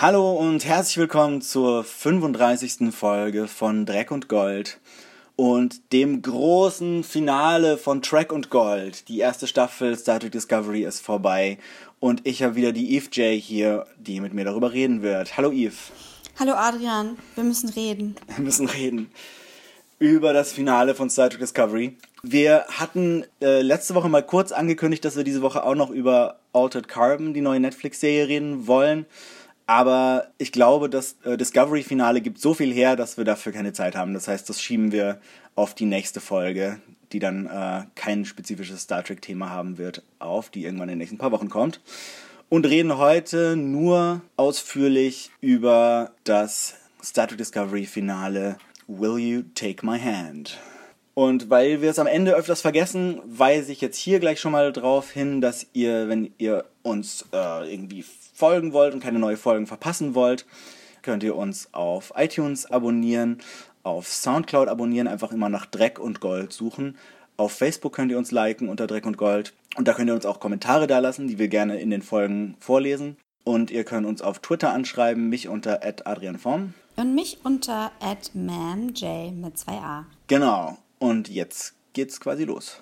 Hallo und herzlich willkommen zur 35. Folge von Dreck und Gold und dem großen Finale von Track und Gold. Die erste Staffel Star Trek Discovery ist vorbei und ich habe wieder die Eve J hier, die mit mir darüber reden wird. Hallo Eve. Hallo Adrian, wir müssen reden. Wir müssen reden über das Finale von Star Trek Discovery. Wir hatten äh, letzte Woche mal kurz angekündigt, dass wir diese Woche auch noch über Altered Carbon, die neue Netflix-Serie, reden wollen. Aber ich glaube, das äh, Discovery-Finale gibt so viel her, dass wir dafür keine Zeit haben. Das heißt, das schieben wir auf die nächste Folge, die dann äh, kein spezifisches Star Trek-Thema haben wird, auf, die irgendwann in den nächsten paar Wochen kommt. Und reden heute nur ausführlich über das Star Trek Discovery-Finale Will You Take My Hand? Und weil wir es am Ende öfters vergessen, weise ich jetzt hier gleich schon mal darauf hin, dass ihr, wenn ihr uns äh, irgendwie folgen wollt und keine neuen Folgen verpassen wollt, könnt ihr uns auf iTunes abonnieren, auf Soundcloud abonnieren, einfach immer nach Dreck und Gold suchen. Auf Facebook könnt ihr uns liken unter Dreck und Gold. Und da könnt ihr uns auch Kommentare dalassen, die wir gerne in den Folgen vorlesen. Und ihr könnt uns auf Twitter anschreiben, mich unter adrianform. Und mich unter mamj mit 2a. Genau. Und jetzt geht's quasi los.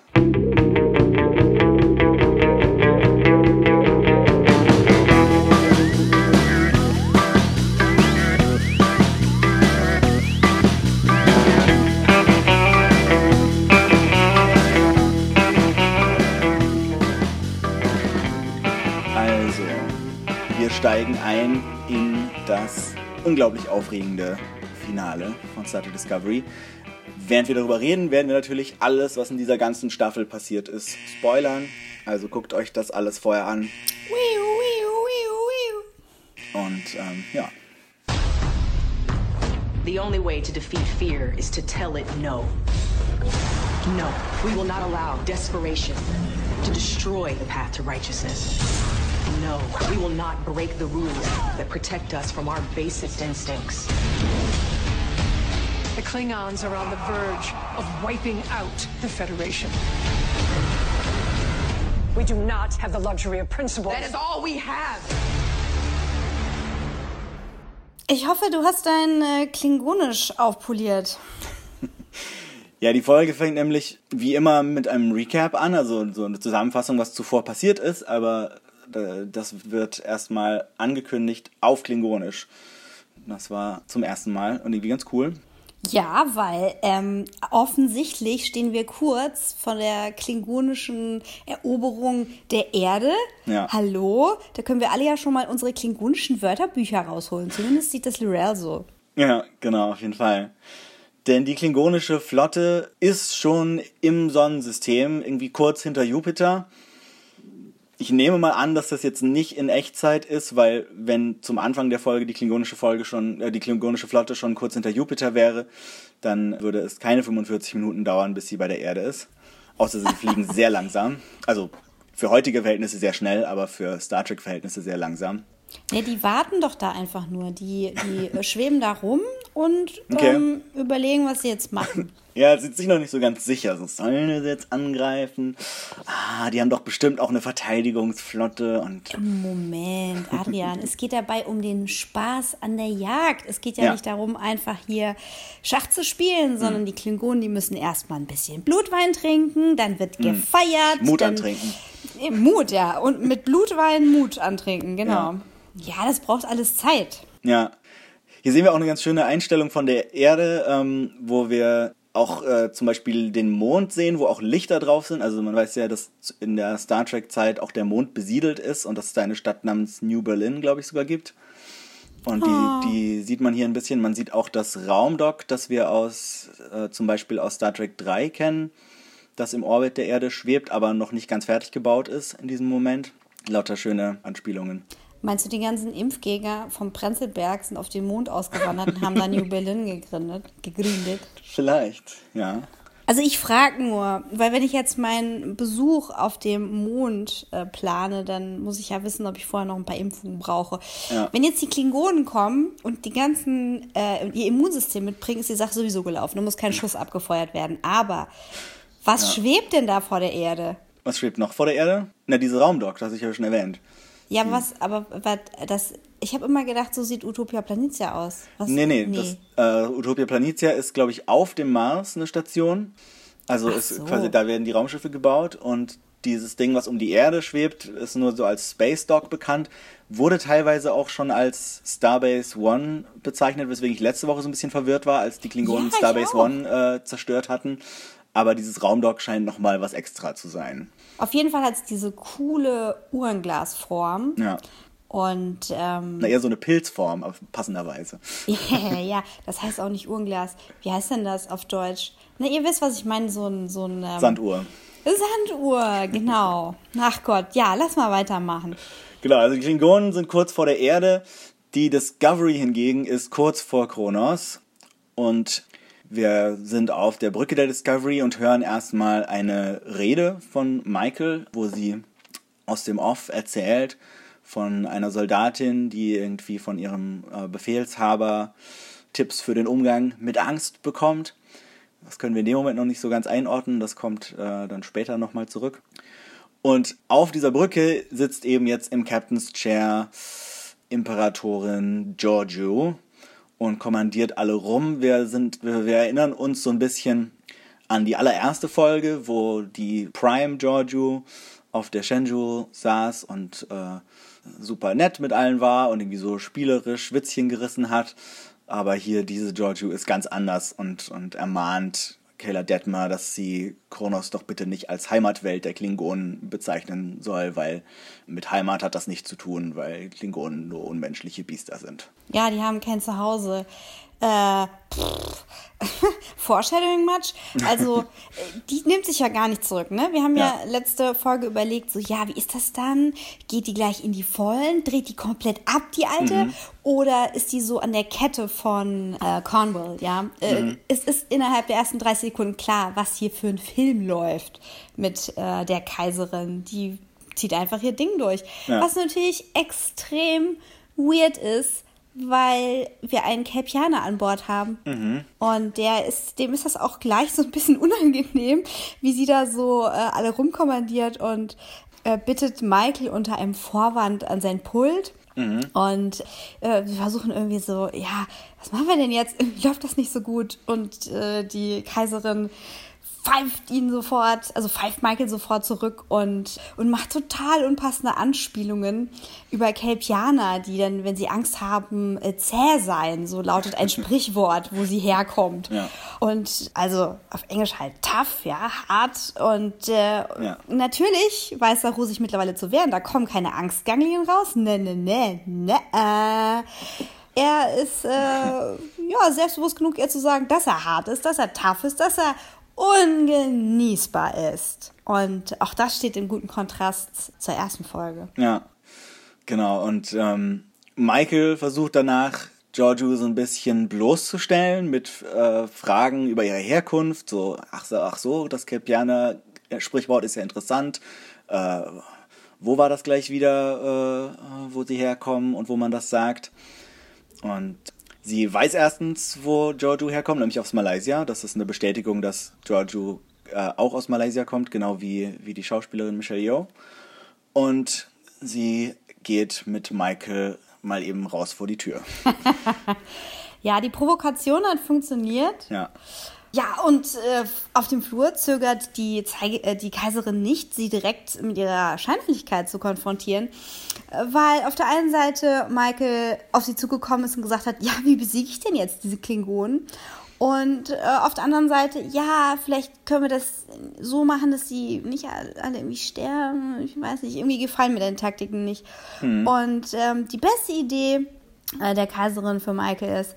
Unglaublich aufregende Finale von Star Trek Discovery. Während wir darüber reden, werden wir natürlich alles, was in dieser ganzen Staffel passiert ist, spoilern. Also guckt euch das alles vorher an. Und ähm, ja. The only way to defeat fear is to tell it no. No, we will not allow desperation to destroy the path to righteousness. No, we will not break the rules that protect us from our basest instincts. The Klingons are on the verge of wiping out the Federation. We do not have the luxury of principle. That is all we have. Ich hoffe, du hast dein äh, Klingonisch aufpoliert. Ja, die Folge fängt nämlich wie immer mit einem Recap an, also so eine Zusammenfassung, was zuvor passiert ist, aber das wird erstmal angekündigt auf Klingonisch. Das war zum ersten Mal und irgendwie ganz cool. Ja, weil ähm, offensichtlich stehen wir kurz von der klingonischen Eroberung der Erde. Ja. Hallo? Da können wir alle ja schon mal unsere klingonischen Wörterbücher rausholen. Zumindest sieht das Lorel so. Ja, genau, auf jeden Fall. Denn die klingonische Flotte ist schon im Sonnensystem, irgendwie kurz hinter Jupiter. Ich nehme mal an, dass das jetzt nicht in Echtzeit ist, weil wenn zum Anfang der Folge die klingonische Folge schon, äh, die klingonische Flotte schon kurz hinter Jupiter wäre, dann würde es keine 45 Minuten dauern, bis sie bei der Erde ist. Außer sie fliegen sehr langsam. Also für heutige Verhältnisse sehr schnell, aber für Star Trek Verhältnisse sehr langsam. Ne, die warten doch da einfach nur. Die, die schweben da rum und Okay. ähm, überlegen, was sie jetzt machen. Ja, sind sich noch nicht so ganz sicher. So, sollen sie jetzt angreifen? Ah, die haben doch bestimmt auch eine Verteidigungsflotte und Moment, Adrian, es geht dabei um den Spaß an der Jagd. Es geht ja, Ja. nicht darum, einfach hier Schach zu spielen, sondern die Klingonen, die müssen erstmal ein bisschen Blutwein trinken, dann wird gefeiert. Mut dann, antrinken. Eh, Mut, ja. Und mit Blutwein Mut antrinken, genau. Ja, das braucht alles Zeit. Ja. Hier sehen wir auch eine ganz schöne Einstellung von der Erde, ähm, wo wir auch äh, zum Beispiel den Mond sehen, wo auch Lichter drauf sind. Also man weiß ja, dass in der Star Trek-Zeit auch der Mond besiedelt ist und dass es da eine Stadt namens New Berlin, glaube ich, sogar gibt. Und die, die sieht man hier ein bisschen. Man sieht auch das Raumdock, das wir aus äh, zum Beispiel aus Star Trek 3 kennen, das im Orbit der Erde schwebt, aber noch nicht ganz fertig gebaut ist in diesem Moment. Lauter schöne Anspielungen. Meinst du, die ganzen Impfgegner vom Prenzlberg sind auf den Mond ausgewandert und haben da New Berlin gegründet? gegründet? Vielleicht, ja. Also ich frage nur, weil wenn ich jetzt meinen Besuch auf dem Mond äh, plane, dann muss ich ja wissen, ob ich vorher noch ein paar Impfungen brauche. Ja. Wenn jetzt die Klingonen kommen und die ganzen äh, ihr Immunsystem mitbringen, ist die Sache sowieso gelaufen. Da muss kein Schuss abgefeuert werden. Aber was schwebt denn da vor der Erde? Was schwebt noch vor der Erde? Na, diese Raumdock, das hatte ich ja schon erwähnt. Ja, was, aber was, das Ich habe immer gedacht, so sieht Utopia Planitia aus. Was? Nee, nee, Das, äh, Utopia Planitia ist, glaube ich, auf dem Mars eine Station. Also Ach ist so. quasi, da werden die Raumschiffe gebaut und dieses Ding, was um die Erde schwebt, ist nur so als Space Dock bekannt. Wurde teilweise auch schon als Starbase One bezeichnet, weswegen ich letzte Woche so ein bisschen verwirrt war, als die Klingonen Ja, Starbase. One äh, zerstört hatten. Aber dieses Raumdock scheint nochmal was extra zu sein. Auf jeden Fall hat es diese coole Uhrenglasform. Ja. Und ähm, Na, eher so eine Pilzform, aber passenderweise. ja, das heißt auch nicht Uhrenglas. Wie heißt denn das auf Deutsch? Na, ihr wisst, was ich meine, so ein, so ein ähm, Sanduhr. Sanduhr, genau. Ach Gott, ja, lass mal weitermachen. Genau, also die Klingonen sind kurz vor der Erde. Die Discovery hingegen ist kurz vor Kronos. Und wir sind auf der Brücke der Discovery und hören erstmal eine Rede von Michael, wo sie aus dem Off erzählt von einer Soldatin, die irgendwie von ihrem äh, Befehlshaber Tipps für den Umgang mit Angst bekommt. Das können wir in dem Moment noch nicht so ganz einordnen, das kommt äh, dann später nochmal zurück. Und auf dieser Brücke sitzt eben jetzt im Captain's Chair Imperatorin Giorgio und kommandiert alle rum. Wir, sind, wir, wir erinnern uns so ein bisschen an die allererste Folge, wo die Prime Giorgio auf der Shenzhou saß und äh, super nett mit allen war und irgendwie so spielerisch Witzchen gerissen hat. Aber hier diese Giorgio ist ganz anders und, und ermahnt Kayla Detmer, dass sie Kronos doch bitte nicht als Heimatwelt der Klingonen bezeichnen soll, weil mit Heimat hat das nichts zu tun, weil Klingonen nur unmenschliche Biester sind. Ja, die haben kein Zuhause. Äh, pff. Foreshadowing much? Also, die nimmt sich ja gar nicht zurück, ne? Wir haben ja. Ja. letzte Folge überlegt, so, ja, wie ist das dann? Geht die gleich in die Vollen? Dreht die komplett ab, die alte? Oder ist die so an der Kette von äh, Cornwall, ja? Äh, es ist innerhalb der ersten 30 Sekunden klar, was hier für ein Film läuft mit äh, der Kaiserin. Die zieht einfach ihr Ding durch. Ja. Was natürlich extrem weird ist, weil wir einen Kelpianer an Bord haben. Und der ist, dem ist das auch gleich so ein bisschen unangenehm, wie sie da so äh, alle rumkommandiert und äh, bittet Michael unter einem Vorwand an sein Pult. Und äh, wir versuchen irgendwie so, ja, was machen wir denn jetzt? Irgendwie läuft das nicht so gut. Und äh, die Kaiserin pfeift ihn sofort, also pfeift Michael sofort zurück und, und macht total unpassende Anspielungen über Kelpianer, die dann, wenn sie Angst haben, äh, zäh sein. So lautet ein Sprichwort, wo sie herkommt. Ja. Und also auf Englisch halt tough, ja, hart. Und äh, Ja. natürlich weiß Saru sich mittlerweile zu wehren. Da kommen keine Angstganglien raus. Ne, ne, ne, ne. Äh. Er ist äh, ja selbstbewusst genug, ihr zu sagen, dass er hart ist, dass er tough ist, dass er ungenießbar ist. Und auch das steht im guten Kontrast zur ersten Folge. Ja, genau. Und ähm, Michael versucht danach, Giorgio so ein bisschen bloßzustellen mit äh, Fragen über ihre Herkunft. So, ach so, ach so das Kelpianer Sprichwort ist ja interessant. Äh, wo war das gleich wieder, äh, wo sie herkommen und wo man das sagt? Und sie weiß erstens, wo Giorgio herkommt, nämlich aus Malaysia. Das ist eine Bestätigung, dass Giorgio äh, auch aus Malaysia kommt, genau wie, wie die Schauspielerin Michelle Yeoh. Und sie geht mit Michael mal eben raus vor die Tür. Ja, die Provokation hat funktioniert. Ja. Ja, und äh, auf dem Flur zögert die, Zeige, äh, die Kaiserin nicht, sie direkt mit ihrer Scheinheiligkeit zu konfrontieren, weil auf der einen Seite Michael auf sie zugekommen ist und gesagt hat, ja, wie besiege ich denn jetzt diese Klingonen? Und äh, auf der anderen Seite, ja, vielleicht können wir das so machen, dass sie nicht alle irgendwie sterben. Ich weiß nicht, irgendwie gefallen mir deine Taktiken nicht. Und ähm, die beste Idee äh, der Kaiserin für Michael ist,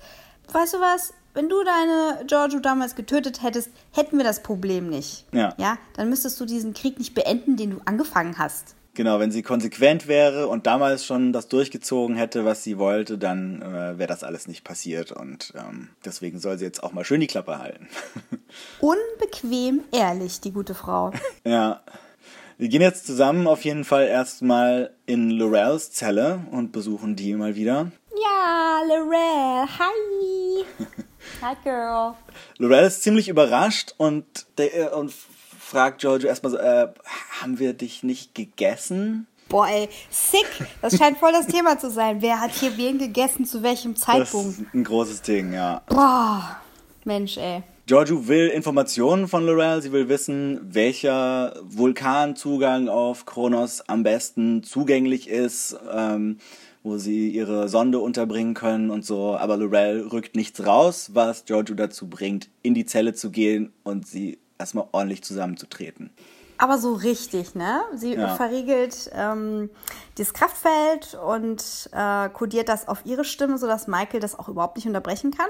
weißt du was, wenn du deine Giorgio damals getötet hättest, hätten wir das Problem nicht. Ja. Ja, dann müsstest du diesen Krieg nicht beenden, den du angefangen hast. Genau, wenn sie konsequent wäre und damals schon das durchgezogen hätte, was sie wollte, dann äh, wäre das alles nicht passiert. Und ähm, deswegen soll sie jetzt auch mal schön die Klappe halten. Unbequem ehrlich, die gute Frau. ja. Wir gehen jetzt zusammen auf jeden Fall erstmal in Lorels Zelle und besuchen die mal wieder. Ja, Lorel, hi. Hi, Girl. Lorel ist ziemlich überrascht und, der, und fragt Giorgio erstmal so, äh, haben wir dich nicht gegessen? Boah, ey, sick. Das scheint voll das Thema zu sein. Wer hat hier wen gegessen, zu welchem Das Zeitpunkt? ist ein großes Ding, ja. Boah, Mensch, ey. Giorgio will Informationen von Lorel. Sie will wissen, welcher Vulkanzugang auf Kronos am besten zugänglich ist, ähm, wo sie ihre Sonde unterbringen können und so. Aber Lorel rückt nichts raus, was Giorgio dazu bringt, in die Zelle zu gehen und sie erstmal ordentlich zusammenzutreten. Aber so richtig, ne? Sie Ja. verriegelt ähm, das Kraftfeld und äh, kodiert das auf ihre Stimme, sodass Michael das auch überhaupt nicht unterbrechen kann.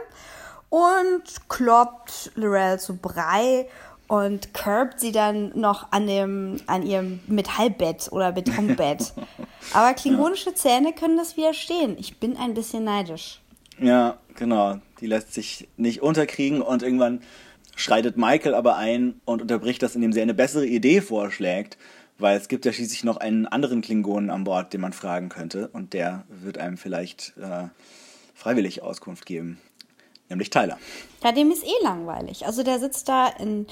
Und kloppt Lorel zu Brei und curbt sie dann noch an, dem, an ihrem Metallbett oder Betonbett. Aber klingonische Zähne können das widerstehen. Ich bin ein bisschen neidisch. Ja, genau. Die lässt sich nicht unterkriegen und irgendwann schreitet Michael aber ein und unterbricht das, indem sie eine bessere Idee vorschlägt, weil es gibt ja schließlich noch einen anderen Klingonen an Bord, den man fragen könnte und der wird einem vielleicht äh, freiwillig Auskunft geben, nämlich Tyler. Ja, dem ist eh langweilig. Also der sitzt da in,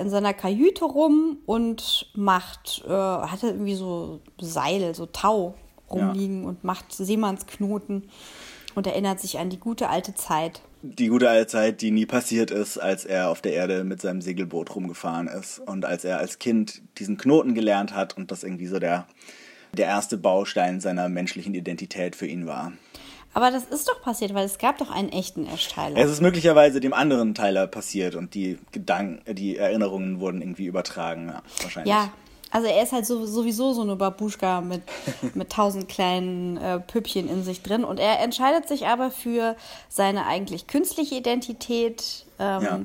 in seiner Kajüte rum und macht, äh, hatte irgendwie so Seil, so Tau rumliegen und macht Seemannsknoten und erinnert sich an die gute alte Zeit. Die gute alte Zeit, die nie passiert ist, als er auf der Erde mit seinem Segelboot rumgefahren ist und als er als Kind diesen Knoten gelernt hat und das irgendwie so der, der erste Baustein seiner menschlichen Identität für ihn war. Aber das ist doch passiert, weil es gab doch einen echten Ash-Tyler. Es ist möglicherweise dem anderen Tyler passiert und die Gedanken, die Erinnerungen wurden irgendwie übertragen, ja, wahrscheinlich. Ja, also er ist halt so, sowieso so eine Babuschka mit, mit tausend kleinen äh, Püppchen in sich drin. Und er entscheidet sich aber für seine eigentlich künstliche Identität. Ähm, Ja.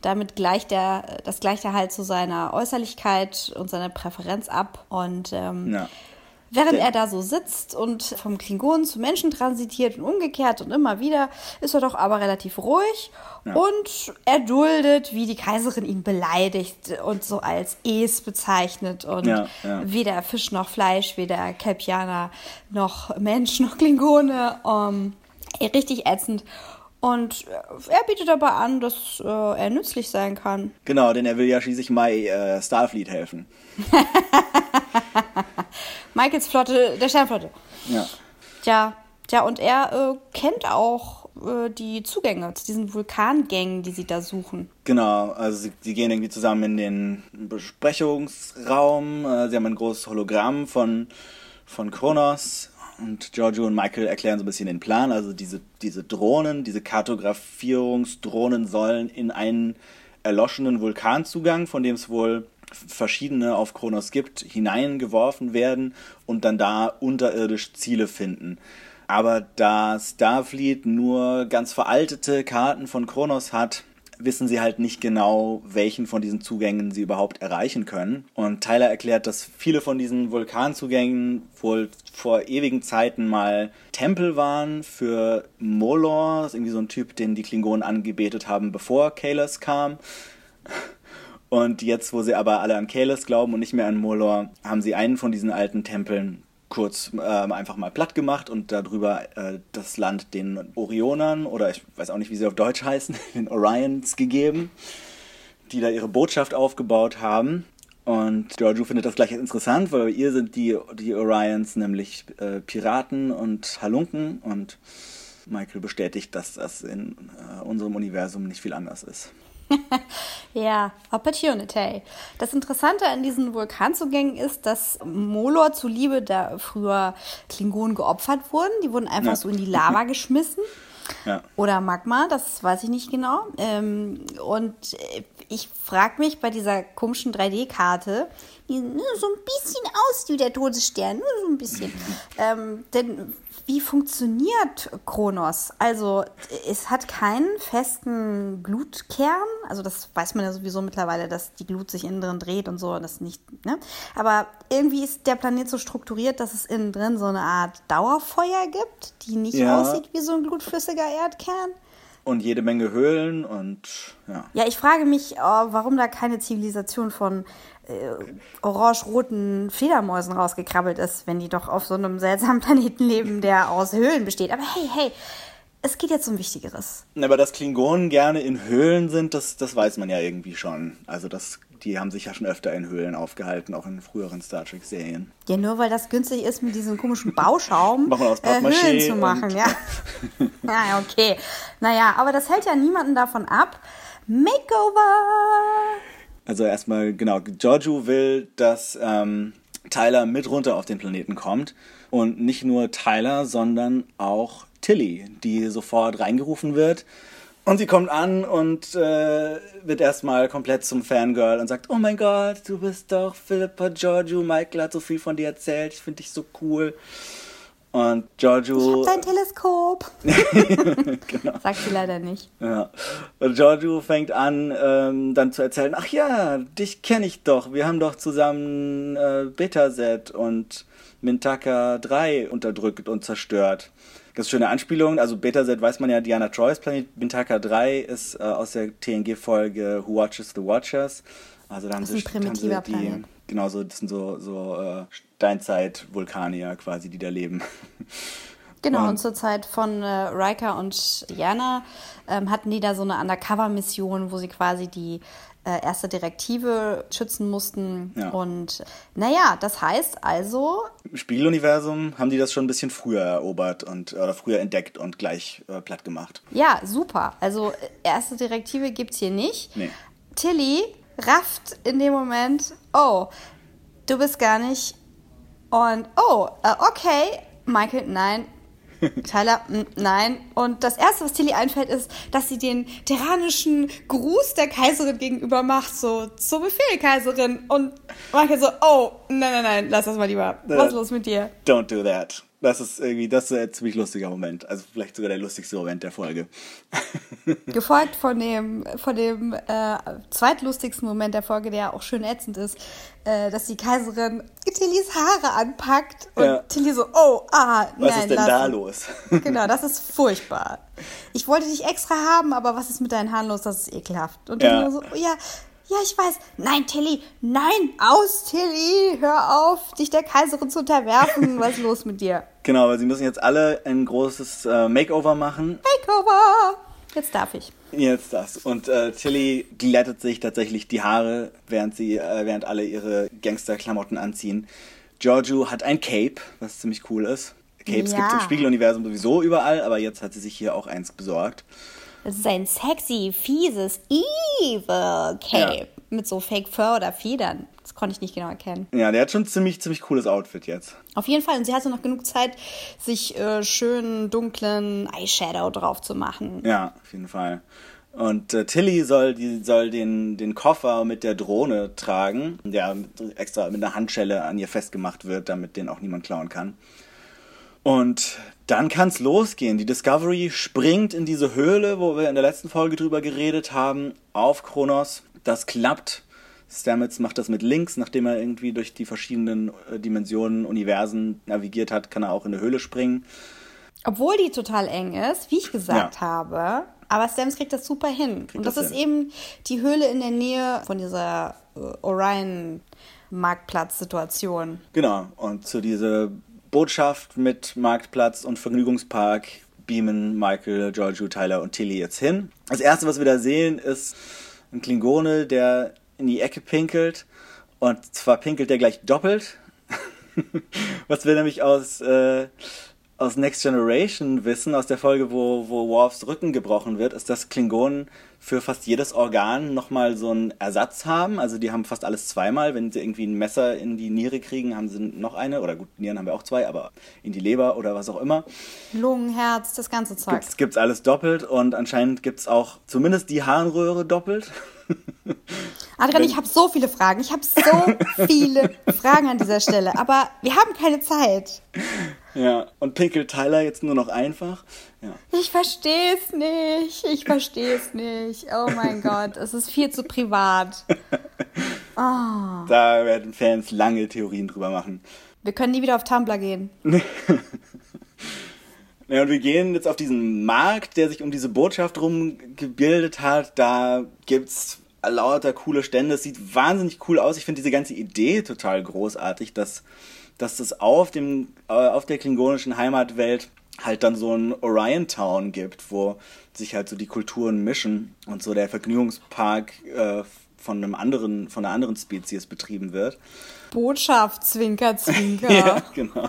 Damit gleicht er, das gleicht er halt zu seiner Äußerlichkeit und seiner Präferenz ab. Und ähm, Ja. Während er da so sitzt und vom Klingonen zu Menschen transitiert und umgekehrt und immer wieder, ist er doch aber relativ ruhig und er duldet, wie die Kaiserin ihn beleidigt und so als Es bezeichnet und Ja, ja. weder Fisch noch Fleisch, weder Kelpianer noch Mensch noch Klingone, ähm, richtig ätzend. Und äh, er bietet aber an, dass äh, er nützlich sein kann. Genau, denn er will ja schließlich Mai äh, Starfleet helfen. Michaels Flotte, der Sternflotte. Ja. Tja, tja, und er äh, kennt auch äh, die Zugänge zu diesen Vulkangängen, die sie da suchen. Genau, also sie, sie gehen irgendwie zusammen in den Besprechungsraum. Äh, sie haben ein großes Hologramm von, von Kronos. Und Giorgio und Michael erklären so ein bisschen den Plan. Also diese, diese Drohnen, diese Kartografierungsdrohnen sollen in einen erloschenen Vulkanzugang, von dem es wohl verschiedene auf Kronos gibt, hineingeworfen werden und dann da unterirdisch Ziele finden. Aber da Starfleet nur ganz veraltete Karten von Kronos hat, wissen sie halt nicht genau, welchen von diesen Zugängen sie überhaupt erreichen können. Und Tyler erklärt, dass viele von diesen Vulkanzugängen wohl vor ewigen Zeiten mal Tempel waren für Molor, das ist irgendwie so ein Typ, den die Klingonen angebetet haben, bevor Kalos kam. Und jetzt, wo sie aber alle an Kalos glauben und nicht mehr an Molor, haben sie einen von diesen alten Tempeln kurz ähm, einfach mal platt gemacht und darüber äh, das Land den Orionern oder ich weiß auch nicht, wie sie auf Deutsch heißen, den Orions gegeben, die da ihre Botschaft aufgebaut haben. Und Giorgio findet das gleich interessant, weil bei ihr sind die, die Orions nämlich äh, Piraten und Halunken und Michael bestätigt, dass das in äh, unserem Universum nicht viel anders ist. Ja, Opportunity. Das Interessante an diesen Vulkanzugängen ist, dass Molor zuliebe da früher Klingonen geopfert wurden. Die wurden einfach Ja. so in die Lava geschmissen. Ja. Oder Magma, das weiß ich nicht genau. Ähm, und äh, ich frage mich bei dieser komischen 3D-Karte, die nur so ein bisschen aussieht wie der Todesstern, nur so ein bisschen. ähm, denn wie funktioniert Kronos? Also es hat keinen festen Glutkern, also das weiß man ja sowieso mittlerweile, dass die Glut sich innen drin dreht und so, das nicht, ne? Aber irgendwie ist der Planet so strukturiert, dass es innen drin so eine Art Dauerfeuer gibt, die nicht Ja. aussieht wie so ein glutflüssiger Erdkern. Und jede Menge Höhlen und ja. Ja, ich frage mich, äh, warum da keine Zivilisation von äh, orange-roten Fledermäusen rausgekrabbelt ist, wenn die doch auf so einem seltsamen Planeten leben, der aus Höhlen besteht. Aber hey, hey, es geht jetzt um Wichtigeres. Aber dass Klingonen gerne in Höhlen sind, das, das weiß man ja irgendwie schon. Also das die haben sich ja schon öfter in Höhlen aufgehalten, auch in früheren Star Trek-Serien. Ja, nur weil das günstig ist, mit diesem komischen Bauschaum äh, Höhlen zu machen, ja. ja, okay. Naja, aber das hält ja niemanden davon ab. Makeover! Also erstmal, genau, Giorgio will, dass ähm, Tyler mit runter auf den Planeten kommt. Und nicht nur Tyler, sondern auch Tilly, die sofort reingerufen wird. Und sie kommt an und äh, wird erstmal komplett zum Fangirl und sagt, oh mein Gott, du bist doch Philippa Giorgio, Michael hat so viel von dir erzählt, ich finde dich so cool. Und Giorgio... Dein Teleskop. Genau. Sagt sie leider nicht. Ja. Und Giorgio fängt an, ähm, dann zu erzählen, ach ja, dich kenne ich doch. Wir haben doch zusammen äh, Betaset und Mintaka 3 unterdrückt und zerstört. Eine schöne Anspielung. Also Betaset weiß man ja, Diana Troy's Planet. Mintaka 3 ist äh, aus der TNG-Folge Who Watches the Watchers. Also da haben sie, ist ein primitiver haben sie Planet. Genau, so, das sind so, so äh, Steinzeit-Vulkanier quasi, die da leben. Genau, Und- und zur Zeit von äh, Riker und Jana ähm, hatten die da so eine Undercover-Mission, wo sie quasi die äh, erste Direktive schützen mussten. Ja. Und naja, das heißt also, Im Spiegeluniversum haben die das schon ein bisschen früher erobert und oder früher entdeckt und gleich äh, platt gemacht. ja, super. Also äh, erste Direktive gibt's hier nicht. Nee. Tilly rafft in dem Moment, oh, du bist gar nicht. Und oh, äh, okay, Michael, nein. Tyler, nein. Und das Erste, was Tilly einfällt, ist, dass sie den terranischen Gruß der Kaiserin gegenüber macht, so, zu Befehl, Kaiserin. Und Michael so, oh, nein, nein, nein, lass das mal lieber. Was ist los mit dir? Don't do that. Das ist irgendwie, das ist ein ziemlich lustiger Moment. Also vielleicht sogar der lustigste Moment der Folge. Gefolgt von dem, von dem äh, zweitlustigsten Moment der Folge, der auch schön ätzend ist, äh, dass die Kaiserin Tillys Haare anpackt und Ja. Tilly so, oh, ah, Was nein, ist denn lass da los? Genau, das ist furchtbar. Ich wollte dich extra haben, aber was ist mit deinen Haaren los? Das ist ekelhaft. Und Ja. Tilly so, oh, ja, ja, ich weiß. Nein, Tilly, nein, aus, Tilly, hör auf, dich der Kaiserin zu unterwerfen. Was ist los mit dir? genau, weil sie müssen jetzt alle ein großes äh, Makeover machen. Makeover! Jetzt darf ich. Jetzt das. Und äh, Tilly glättet sich tatsächlich die Haare, während sie, äh, während alle ihre Gangsterklamotten anziehen. Giorgio hat ein Cape, was ziemlich cool ist. Capes Ja. gibt es im Spiegeluniversum sowieso überall, aber jetzt hat sie sich hier auch eins besorgt. Das ist ein sexy, fieses, evil Cape. Ja. Mit so Fake Fur oder Federn. Das konnte ich nicht genau erkennen. Ja, der hat schon ein ziemlich, ziemlich cooles Outfit jetzt. Auf jeden Fall. Und sie hatte noch genug Zeit, sich äh, schönen, dunklen Eyeshadow drauf zu machen. Ja, auf jeden Fall. Und äh, Tilly soll, die, soll den, den Koffer mit der Drohne tragen, der extra mit einer Handschelle an ihr festgemacht wird, damit den auch niemand klauen kann. Und dann kann's losgehen. Die Discovery springt in diese Höhle, wo wir in der letzten Folge drüber geredet haben, auf Kronos. Das klappt. Stamets macht das mit links, nachdem er irgendwie durch die verschiedenen äh, Dimensionen, Universen navigiert hat, kann er auch in eine Höhle springen. Obwohl die total eng ist, wie ich gesagt Ja. habe. Aber Stamps kriegt das super hin. Und das, das ist hin. eben die Höhle in der Nähe von dieser äh, Orion-Marktplatz-Situation. Genau, und zu dieser Botschaft mit Marktplatz und Vergnügungspark beamen Michael, Giorgio, Tyler und Tilly jetzt hin. Das erste, was wir da sehen, ist ein Klingone, der in die Ecke pinkelt. Und zwar pinkelt der gleich doppelt. was wir nämlich aus, äh, aus Next Generation wissen, aus der Folge, wo, wo Worfs Rücken gebrochen wird, ist, dass Klingonen für fast jedes Organ nochmal so einen Ersatz haben. Also die haben fast alles zweimal. Wenn sie irgendwie ein Messer in die Niere kriegen, haben sie noch eine. Oder gut, Nieren haben wir auch zwei, aber in die Leber oder was auch immer. Lungen, Herz, das ganze Zeug. Gibt's, gibt's alles doppelt und anscheinend gibt's auch zumindest die Harnröhre doppelt. Adrian, ich habe so viele Fragen. Ich habe so viele Fragen an dieser Stelle. Aber wir haben keine Zeit. Ja, und pinkelt Tyler jetzt nur noch einfach. Ja. Ich verstehe es nicht. Ich verstehe es nicht. Oh mein Gott, es ist viel zu privat. Da werden Fans lange Theorien drüber machen. Wir können nie wieder auf Tumblr gehen. Ja, und wir gehen jetzt auf diesen Markt, der sich um diese Botschaft rum gebildet hat. Da gibt's lauter coole Stände. Es sieht wahnsinnig cool aus. Ich finde diese ganze Idee total großartig, dass, dass es auf dem, äh, auf der klingonischen Heimatwelt halt dann so ein Orion Town gibt, wo sich halt so die Kulturen mischen und so der Vergnügungspark äh, von einem anderen, von einer anderen Spezies betrieben wird. Botschaft, Zwinker, Zwinker. Ja, genau.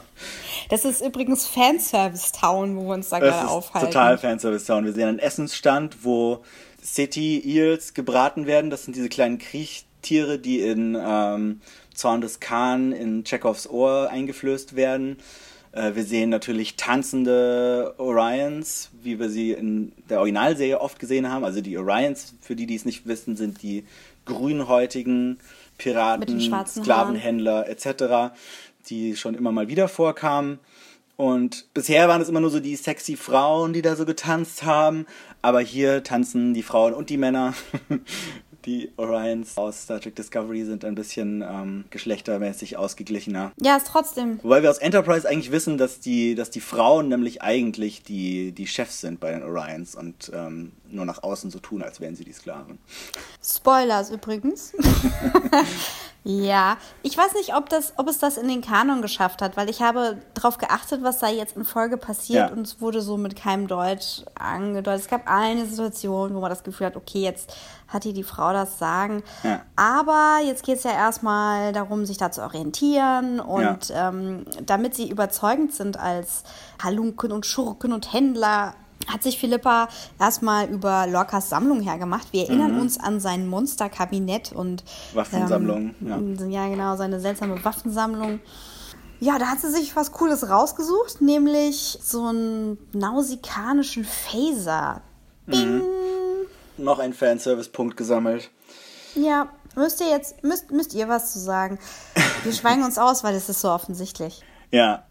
Das ist übrigens Fanservice Town, wo wir uns da Das gerade ist aufhalten. total Fanservice Town. Wir sehen einen Essensstand, wo City Eels gebraten werden. Das sind diese kleinen Kriechtiere, die in ähm, Zorn des Khan in Chekhovs Ohr eingeflößt werden. Äh, wir sehen natürlich tanzende Orions, wie wir sie in der Originalserie oft gesehen haben. Also die Orions, für die, die es nicht wissen, sind die grünhäutigen Piraten, Sklavenhändler etc., die schon immer mal wieder vorkamen. Und bisher waren es immer nur so die sexy Frauen, die da so getanzt haben. Aber hier tanzen die Frauen und die Männer. Die Orions aus Star Trek Discovery sind ein bisschen ähm, geschlechtermäßig ausgeglichener. Ja, ist trotzdem. Wobei wir aus Enterprise eigentlich wissen, dass die, dass die Frauen nämlich eigentlich die, die Chefs sind bei den Orions und ähm, nur nach außen so tun, als wären sie die Sklaven. Spoilers übrigens. ja, ich weiß nicht, ob, das, ob es das in den Kanon geschafft hat, weil ich habe darauf geachtet, was da jetzt in Folge passiert Ja. und es wurde so mit keinem Deutsch angedeutet. Es gab eine Situation, wo man das Gefühl hat, okay, jetzt hat hier die Frau das Sagen. Ja. Aber jetzt geht es ja erstmal darum, sich da zu orientieren und ähm, damit sie überzeugend sind als Halunken und Schurken und Händler, hat sich Philippa erstmal über Lorcas Sammlung hergemacht. Wir erinnern uns an sein Monsterkabinett und Waffensammlung, ähm, ja. genau, seine seltsame Waffensammlung. Ja, da hat sie sich was Cooles rausgesucht, nämlich so einen nausikanischen Phaser. Bing! Noch ein Fanservice-Punkt gesammelt. Ja, müsst ihr jetzt, müsst, müsst ihr was zu sagen. Wir schweigen uns aus, weil es ist so offensichtlich. Ja.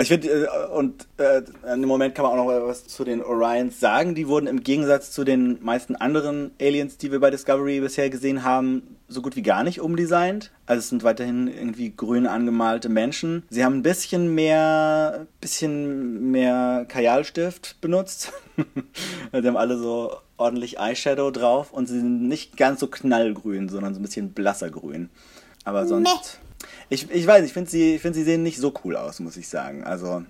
Ich finde, äh, und äh, im Moment kann man auch noch was zu den Orions sagen. Die wurden im Gegensatz zu den meisten anderen Aliens, die wir bei Discovery bisher gesehen haben, so gut wie gar nicht umdesignt. Also es sind weiterhin irgendwie grün angemalte Menschen. Sie haben ein bisschen mehr, bisschen mehr Kajalstift benutzt. Sie haben alle so ordentlich Eyeshadow drauf und sie sind nicht ganz so knallgrün, sondern so ein bisschen blasser grün. Aber sonst. Ich, ich weiß, ich finde sie, ich find, sie sehen nicht so cool aus, muss ich sagen. Also,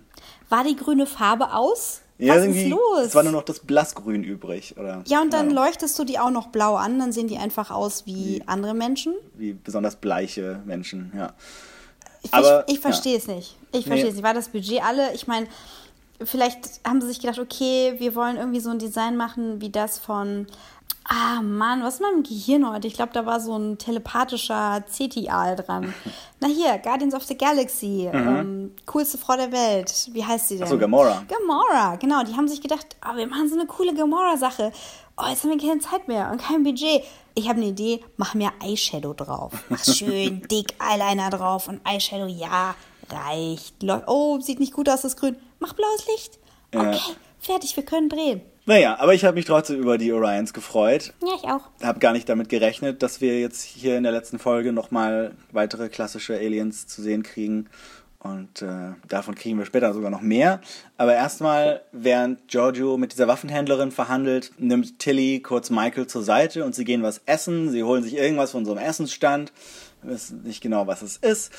War die grüne Farbe aus? ja, Was ist los? es war nur noch das Blassgrün übrig, oder? ja, und dann Ja, leuchtest du die auch noch blau an, dann sehen die einfach aus wie andere Menschen. Wie besonders bleiche Menschen, ja. Ich, Aber, ich, ich verstehe es nicht. Ich verstehe es nicht. War das Budget alle? Ich meine, vielleicht haben sie sich gedacht, okay, wir wollen irgendwie so ein Design machen wie das von. Ah, Mann, was ist mit meinem Gehirn heute? Ich glaube, da war so ein telepathischer CTAL dran. Na hier, Guardians of the Galaxy, ähm, coolste Frau der Welt. Wie heißt sie denn? Ach so, Gamora. Gamora, genau. Die haben sich gedacht, ah, wir machen so eine coole Gamora-Sache. Oh, jetzt haben wir keine Zeit mehr und kein Budget. Ich habe eine Idee, mach mir Eyeshadow drauf. Mach schön dick Eyeliner drauf und Eyeshadow, ja, reicht. Oh, sieht nicht gut aus, das Grün. Mach blaues Licht. Okay, fertig, wir können drehen. Naja, aber ich habe mich trotzdem über die Orions gefreut. Ja, ich auch. Habe gar nicht damit gerechnet, dass wir jetzt hier in der letzten Folge nochmal weitere klassische Aliens zu sehen kriegen. Und äh, davon kriegen wir später sogar noch mehr. Aber erstmal, während Giorgio mit dieser Waffenhändlerin verhandelt, nimmt Tilly kurz Michael zur Seite und sie gehen was essen. Sie holen sich irgendwas von so einem Essensstand. Wir wissen nicht genau, was es ist.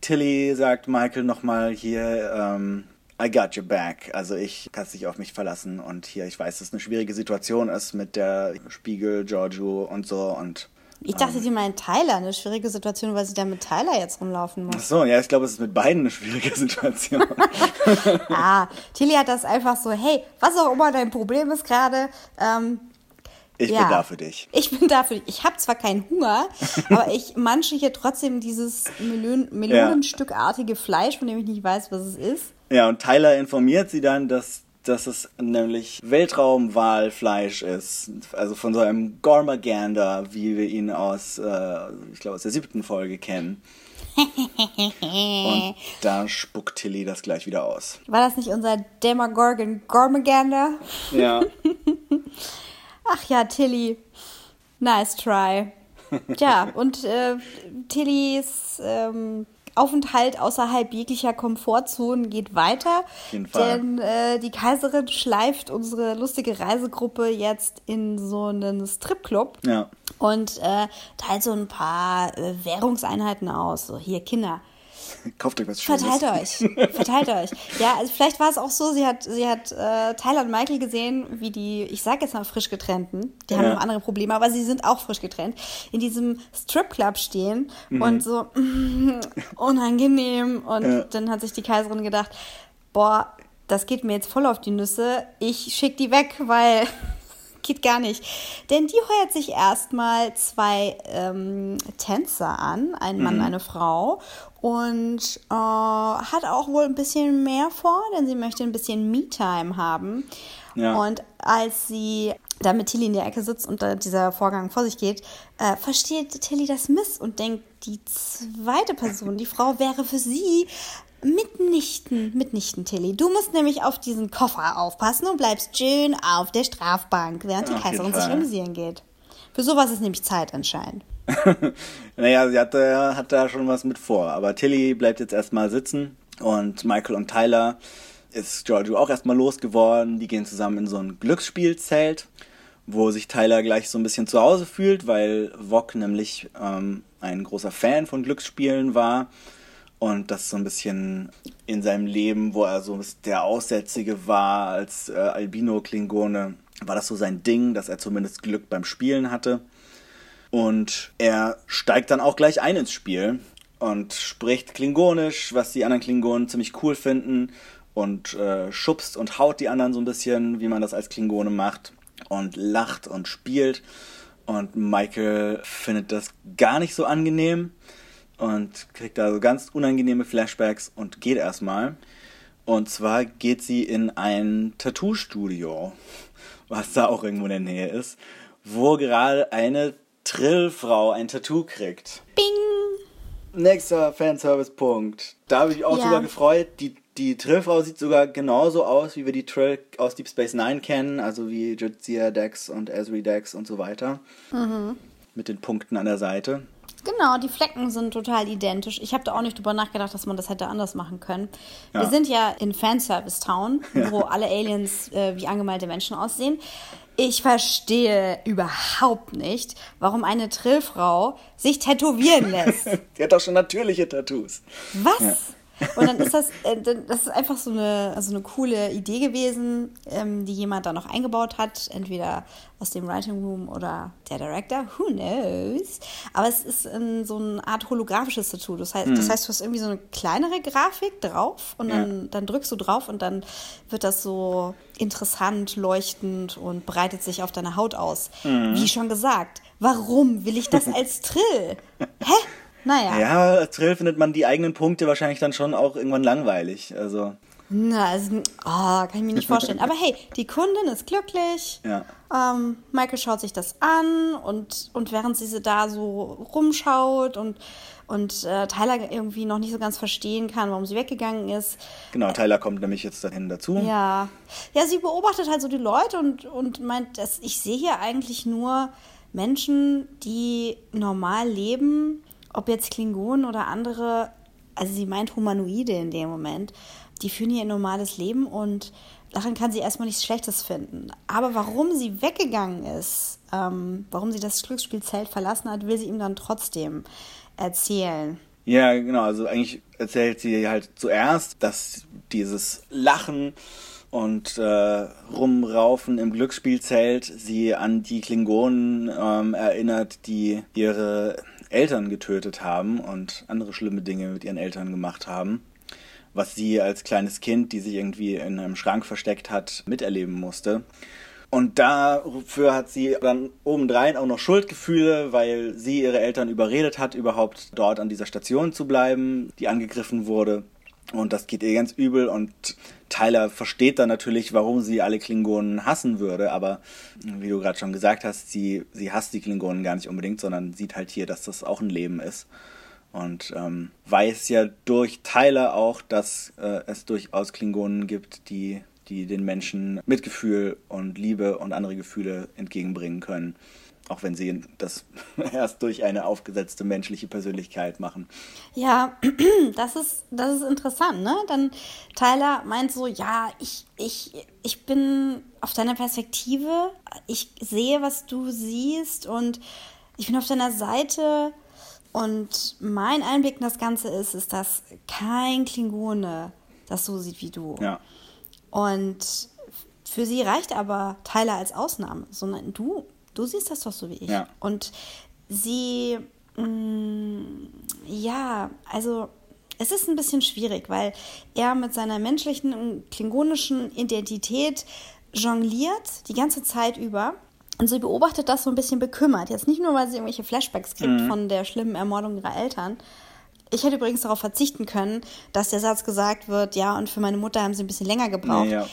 Tilly sagt Michael nochmal hier, ähm, I got your back. Also ich kann dich auf mich verlassen. Und hier, ich weiß, dass es eine schwierige Situation ist mit der Spiegel, Giorgio und so. Und Ich dachte, sie meinen Tyler. Eine schwierige Situation, weil sie da mit Tyler jetzt rumlaufen ach muss. so, ja, ich glaube, es ist mit beiden eine schwierige Situation. Ah, Tilly hat das einfach so, hey, was auch immer dein Problem ist gerade, ähm, Ich Ja. bin da für dich. Ich bin dafür. Ich habe zwar keinen Hunger, aber ich manche hier trotzdem dieses Melon Melonenstückartige Fleisch, von dem ich nicht weiß, was es ist. Ja, und Tyler informiert sie dann, dass, dass es nämlich Weltraumwalfleisch ist. Also von so einem Gormagander, wie wir ihn aus, äh, ich glaube, aus der siebten Folge kennen. Und da spuckt Tilly das gleich wieder aus. War das nicht unser Demogorgon Gormagander? Ja. Ach ja, Tilly. Nice try. Ja, und äh, Tillys ähm, Aufenthalt außerhalb jeglicher Komfortzonen geht weiter. Denn äh, die Kaiserin schleift unsere lustige Reisegruppe jetzt in so einen Stripclub. Ja. und äh, teilt so ein paar äh, Währungseinheiten aus. So, hier, Kinder, Kauft euch was Schönes. Verteilt euch. Verteilt euch. Ja, also vielleicht war es auch so, sie hat, sie hat äh, Tyler und Michael gesehen, wie die, ich sag jetzt mal frisch getrennten, die haben Ja. noch andere Probleme, aber sie sind auch frisch getrennt, in diesem Stripclub stehen und so mm, unangenehm. Und Ja. dann hat sich die Kaiserin gedacht, boah, das geht mir jetzt voll auf die Nüsse. Ich schick die weg, weil geht gar nicht. Denn die heuert sich erstmal zwei ähm, Tänzer an, ein Mann, eine Frau, und äh, hat auch wohl ein bisschen mehr vor, denn sie möchte ein bisschen Me-Time haben. Ja. Und als sie da mit Tilly in der Ecke sitzt und dieser Vorgang vor sich geht, äh, versteht Tilly das Miss und denkt, die zweite Person, die Frau, wäre für sie mitnichten, mitnichten, Tilly. Du musst nämlich auf diesen Koffer aufpassen und bleibst schön auf der Strafbank, während die Auf jeden Kaiserin sich amüsieren geht. Für sowas ist nämlich Zeit anscheinend. Naja, sie hat, äh, hat da schon was mit vor. Aber Tilly bleibt jetzt erstmal sitzen und Michael und Tyler ist Giorgio auch erstmal losgeworden. Die gehen zusammen in so ein Glücksspielzelt, wo sich Tyler gleich so ein bisschen zu Hause fühlt, weil Vog nämlich ähm, ein großer Fan von Glücksspielen war. Und das so ein bisschen in seinem Leben, wo er so der Aussätzige war als äh, Albino-Klingone, war das so sein Ding, dass er zumindest Glück beim Spielen hatte. Und er steigt dann auch gleich ein ins Spiel und spricht Klingonisch, was die anderen Klingonen ziemlich cool finden und äh, schubst und haut die anderen so ein bisschen, wie man das als Klingone macht und lacht und spielt. Und Michael findet das gar nicht so angenehm und kriegt da so ganz unangenehme Flashbacks und geht erstmal. Und zwar geht sie in ein Tattoo-Studio, was da auch irgendwo in der Nähe ist, wo gerade eine Trillfrau ein Tattoo kriegt. Bing! Nächster Fanservice-Punkt. Da habe ich mich auch Ja. sogar gefreut. Die, die Trillfrau sieht sogar genauso aus, wie wir die Trill aus Deep Space Nine kennen, also wie Jadzia Dex und Esri Dex und so weiter. Mhm. Mit den Punkten an der Seite. Genau, die Flecken sind total identisch. Ich habe da auch nicht drüber nachgedacht, dass man das hätte anders machen können. Wir Ja. sind ja in Fanservice Town, wo alle Aliens äh, wie angemalte Menschen aussehen. Ich verstehe überhaupt nicht, warum eine Trillfrau sich tätowieren lässt. Die hat doch schon natürliche Tattoos. Was? Und dann ist das, äh, das ist einfach so eine, also eine coole Idee gewesen, ähm, die jemand da noch eingebaut hat, entweder aus dem Writing Room oder der Director, who knows. Aber es ist so eine Art holographisches Tattoo. Das heißt, das heißt, du hast irgendwie so eine kleinere Grafik drauf und dann, dann drückst du drauf und dann wird das so interessant, leuchtend und breitet sich auf deine Haut aus. Wie schon gesagt, warum will ich das als Trill? Hä? Naja. Ja, als Trill findet man die eigenen Punkte wahrscheinlich dann schon auch irgendwann langweilig. Also, Na, also, oh, kann ich mir nicht vorstellen. Aber hey, die Kundin ist glücklich. Ja. Ähm, Michael schaut sich das an und, und während sie so da so rumschaut und, und äh, Tyler irgendwie noch nicht so ganz verstehen kann, warum sie weggegangen ist. genau, Tyler kommt nämlich jetzt dahin dazu. Ja. Ja, sie beobachtet halt so die Leute und, und meint, dass ich sehe hier eigentlich nur Menschen, die normal leben, ob jetzt Klingonen oder andere, also sie meint Humanoide in dem Moment, die führen ein normales Leben und daran kann sie erstmal nichts Schlechtes finden. Aber warum sie weggegangen ist, ähm, warum sie das Glücksspielzelt verlassen hat, will sie ihm dann trotzdem erzählen. Ja, genau. Also eigentlich erzählt sie halt zuerst, dass dieses Lachen und äh, Rumraufen im Glücksspielzelt sie an die Klingonen ähm, erinnert, die ihre Eltern getötet haben und andere schlimme Dinge mit ihren Eltern gemacht haben. Was sie als kleines Kind, die sich irgendwie in einem Schrank versteckt hat, miterleben musste. Und dafür hat sie dann obendrein auch noch Schuldgefühle, weil sie ihre Eltern überredet hat, überhaupt dort an dieser Station zu bleiben, die angegriffen wurde. Und das geht ihr ganz übel und Tyler versteht dann natürlich, warum sie alle Klingonen hassen würde, aber wie du gerade schon gesagt hast, sie, sie hasst die Klingonen gar nicht unbedingt, sondern sieht halt hier, dass das auch ein Leben ist. Und ähm, weiß ja durch Tyler auch, dass äh, es durchaus Klingonen gibt, die, die den Menschen Mitgefühl und Liebe und andere Gefühle entgegenbringen können. Auch wenn sie das erst durch eine aufgesetzte menschliche Persönlichkeit machen. Ja, das ist, das ist interessant, ne? Dann Tyler meint so, ja, ich, ich, ich bin auf deiner Perspektive, ich sehe, was du siehst und ich bin auf deiner Seite, Und mein Einblick in das Ganze ist, ist, dass kein Klingone das so sieht wie du. Ja. Und für sie reicht aber Tyler als Ausnahme, sondern du, du siehst das doch so wie ich. Ja. Und sie, mh, ja, also es ist ein bisschen schwierig, weil er mit seiner menschlichen und klingonischen Identität jongliert die ganze Zeit über. Und sie beobachtet das so ein bisschen bekümmert. Jetzt nicht nur, weil sie irgendwelche Flashbacks kriegt von der schlimmen Ermordung ihrer Eltern. Ich hätte übrigens darauf verzichten können, dass der Satz gesagt wird, ja, und für meine Mutter haben sie ein bisschen länger gebraucht. Nee, ja.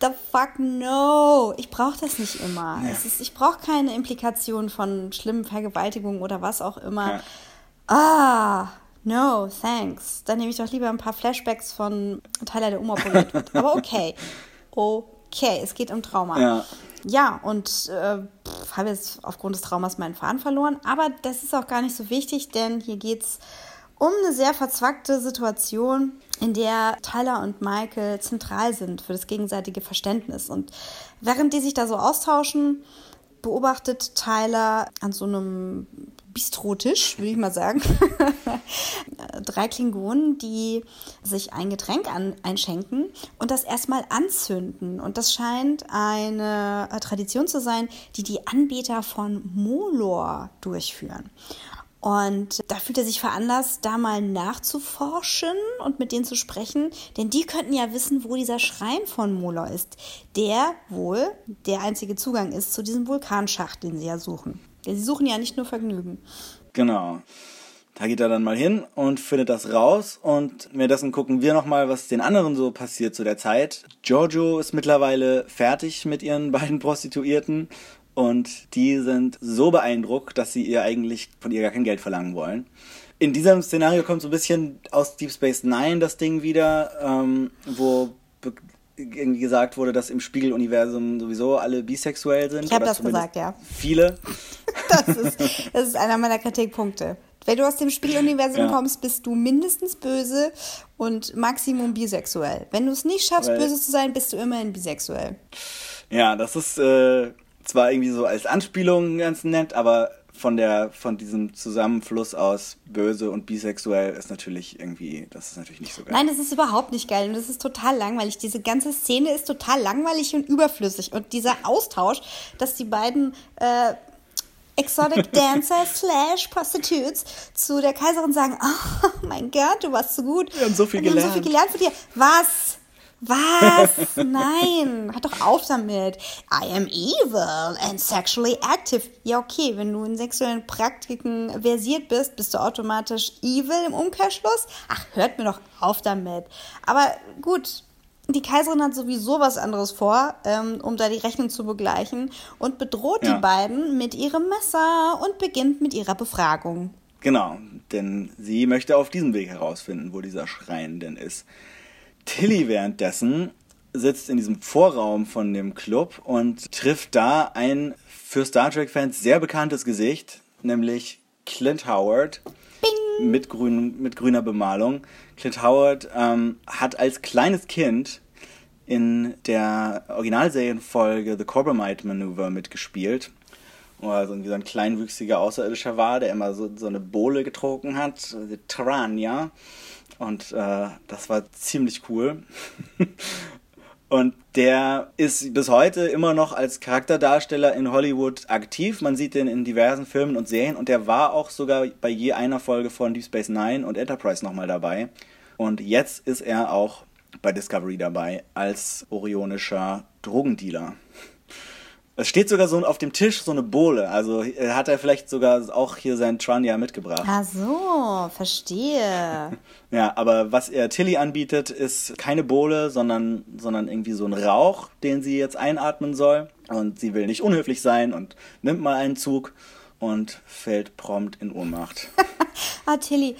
The fuck no. Ich brauche das nicht immer. Es ist, ich brauche keine Implikation von schlimmen Vergewaltigungen oder was auch immer. Ja. Ah, no, thanks. Dann nehme ich doch lieber ein paar Flashbacks von Tyler, der umoperiert wird. Aber okay. Okay, es geht um Trauma. Ja. Ja, und äh, habe jetzt aufgrund des Traumas meinen Faden verloren. Aber das ist auch gar nicht so wichtig, denn hier geht es um eine sehr verzwackte Situation, in der Tyler und Michael zentral sind für das gegenseitige Verständnis. Und während die sich da so austauschen, beobachtet Tyler an so einem Bistrotisch, würde ich mal sagen, drei Klingonen, die sich ein Getränk an, einschenken und das erstmal anzünden. Und das scheint eine Tradition zu sein, die die Anbeter von Molor durchführen. Und da fühlt er sich veranlasst, da mal nachzuforschen und mit denen zu sprechen, denn die könnten ja wissen, wo dieser Schrein von Molor ist, der wohl der einzige Zugang ist zu diesem Vulkanschacht, den sie ja suchen. Denn sie suchen ja nicht nur Vergnügen. Genau. Da geht er dann mal hin und findet das raus und währenddessen gucken wir nochmal, was den anderen so passiert zu der Zeit. Giorgio ist mittlerweile fertig mit ihren beiden Prostituierten und die sind so beeindruckt, dass sie ihr eigentlich von ihr gar kein Geld verlangen wollen. In diesem Szenario kommt so ein bisschen aus Deep Space Nine das Ding wieder, ähm, wo irgendwie gesagt wurde, dass im Spiegeluniversum sowieso alle bisexuell sind. Ich habe das gesagt, ja. Viele. Das ist, das ist einer meiner Kritikpunkte. Wenn du aus dem Spieluniversum Ja. kommst, bist du mindestens böse und Maximum bisexuell. Wenn du es nicht schaffst, Weil- böse zu sein, bist du immerhin bisexuell. Ja, das ist äh, zwar irgendwie so als Anspielung ganz nett, aber von der von diesem Zusammenfluss aus böse und bisexuell ist natürlich irgendwie, das ist natürlich nicht so geil. Nein, das ist überhaupt nicht geil und das ist total langweilig. Diese ganze Szene ist total langweilig und überflüssig. Und dieser Austausch, dass die beiden äh, Exotic Dancer slash Prostitutes zu der Kaiserin sagen, oh mein Gott, du warst so gut. Wir haben so viel Wir haben so viel gelernt von dir. Was? Was? Nein, hat doch auf damit. I am evil and sexually active. Ja, okay, wenn du in sexuellen Praktiken versiert bist, bist du automatisch evil im Umkehrschluss. Ach, hört mir doch auf damit. Aber gut, die Kaiserin hat sowieso was anderes vor, ähm, um da die Rechnung zu begleichen und bedroht Ja. die beiden mit ihrem Messer und beginnt mit ihrer Befragung. Genau, denn sie möchte auf diesem Weg herausfinden, wo dieser Schrein denn ist. Tilly währenddessen sitzt in diesem Vorraum von dem Club und trifft da ein für Star Trek-Fans sehr bekanntes Gesicht, nämlich Clint Howard mit, grün, mit grüner Bemalung. Clint Howard ähm, hat als kleines Kind in der Originalserienfolge The Corbomite Maneuver mitgespielt. Wo er so ein kleinwüchsiger Außerirdischer war, der immer so, so eine Bohle getrunken hat, die Trania. Und äh, das war ziemlich cool. Und der ist bis heute immer noch als Charakterdarsteller in Hollywood aktiv. Man sieht den in diversen Filmen und Serien. Und der war auch sogar bei je einer Folge von Deep Space Nine und Enterprise nochmal dabei. Und jetzt ist er auch bei Discovery dabei als orionischer Drogendealer. Es steht sogar so auf dem Tisch so eine Bohle. Also äh, hat er vielleicht sogar auch hier sein Trania mitgebracht. Ach so, verstehe. Ja, aber was er Tilly anbietet, ist keine Bohle, sondern, sondern irgendwie so ein Rauch, den sie jetzt einatmen soll. Und sie will nicht unhöflich sein und nimmt mal einen Zug und fällt prompt in Ohnmacht. Ah, Tilly.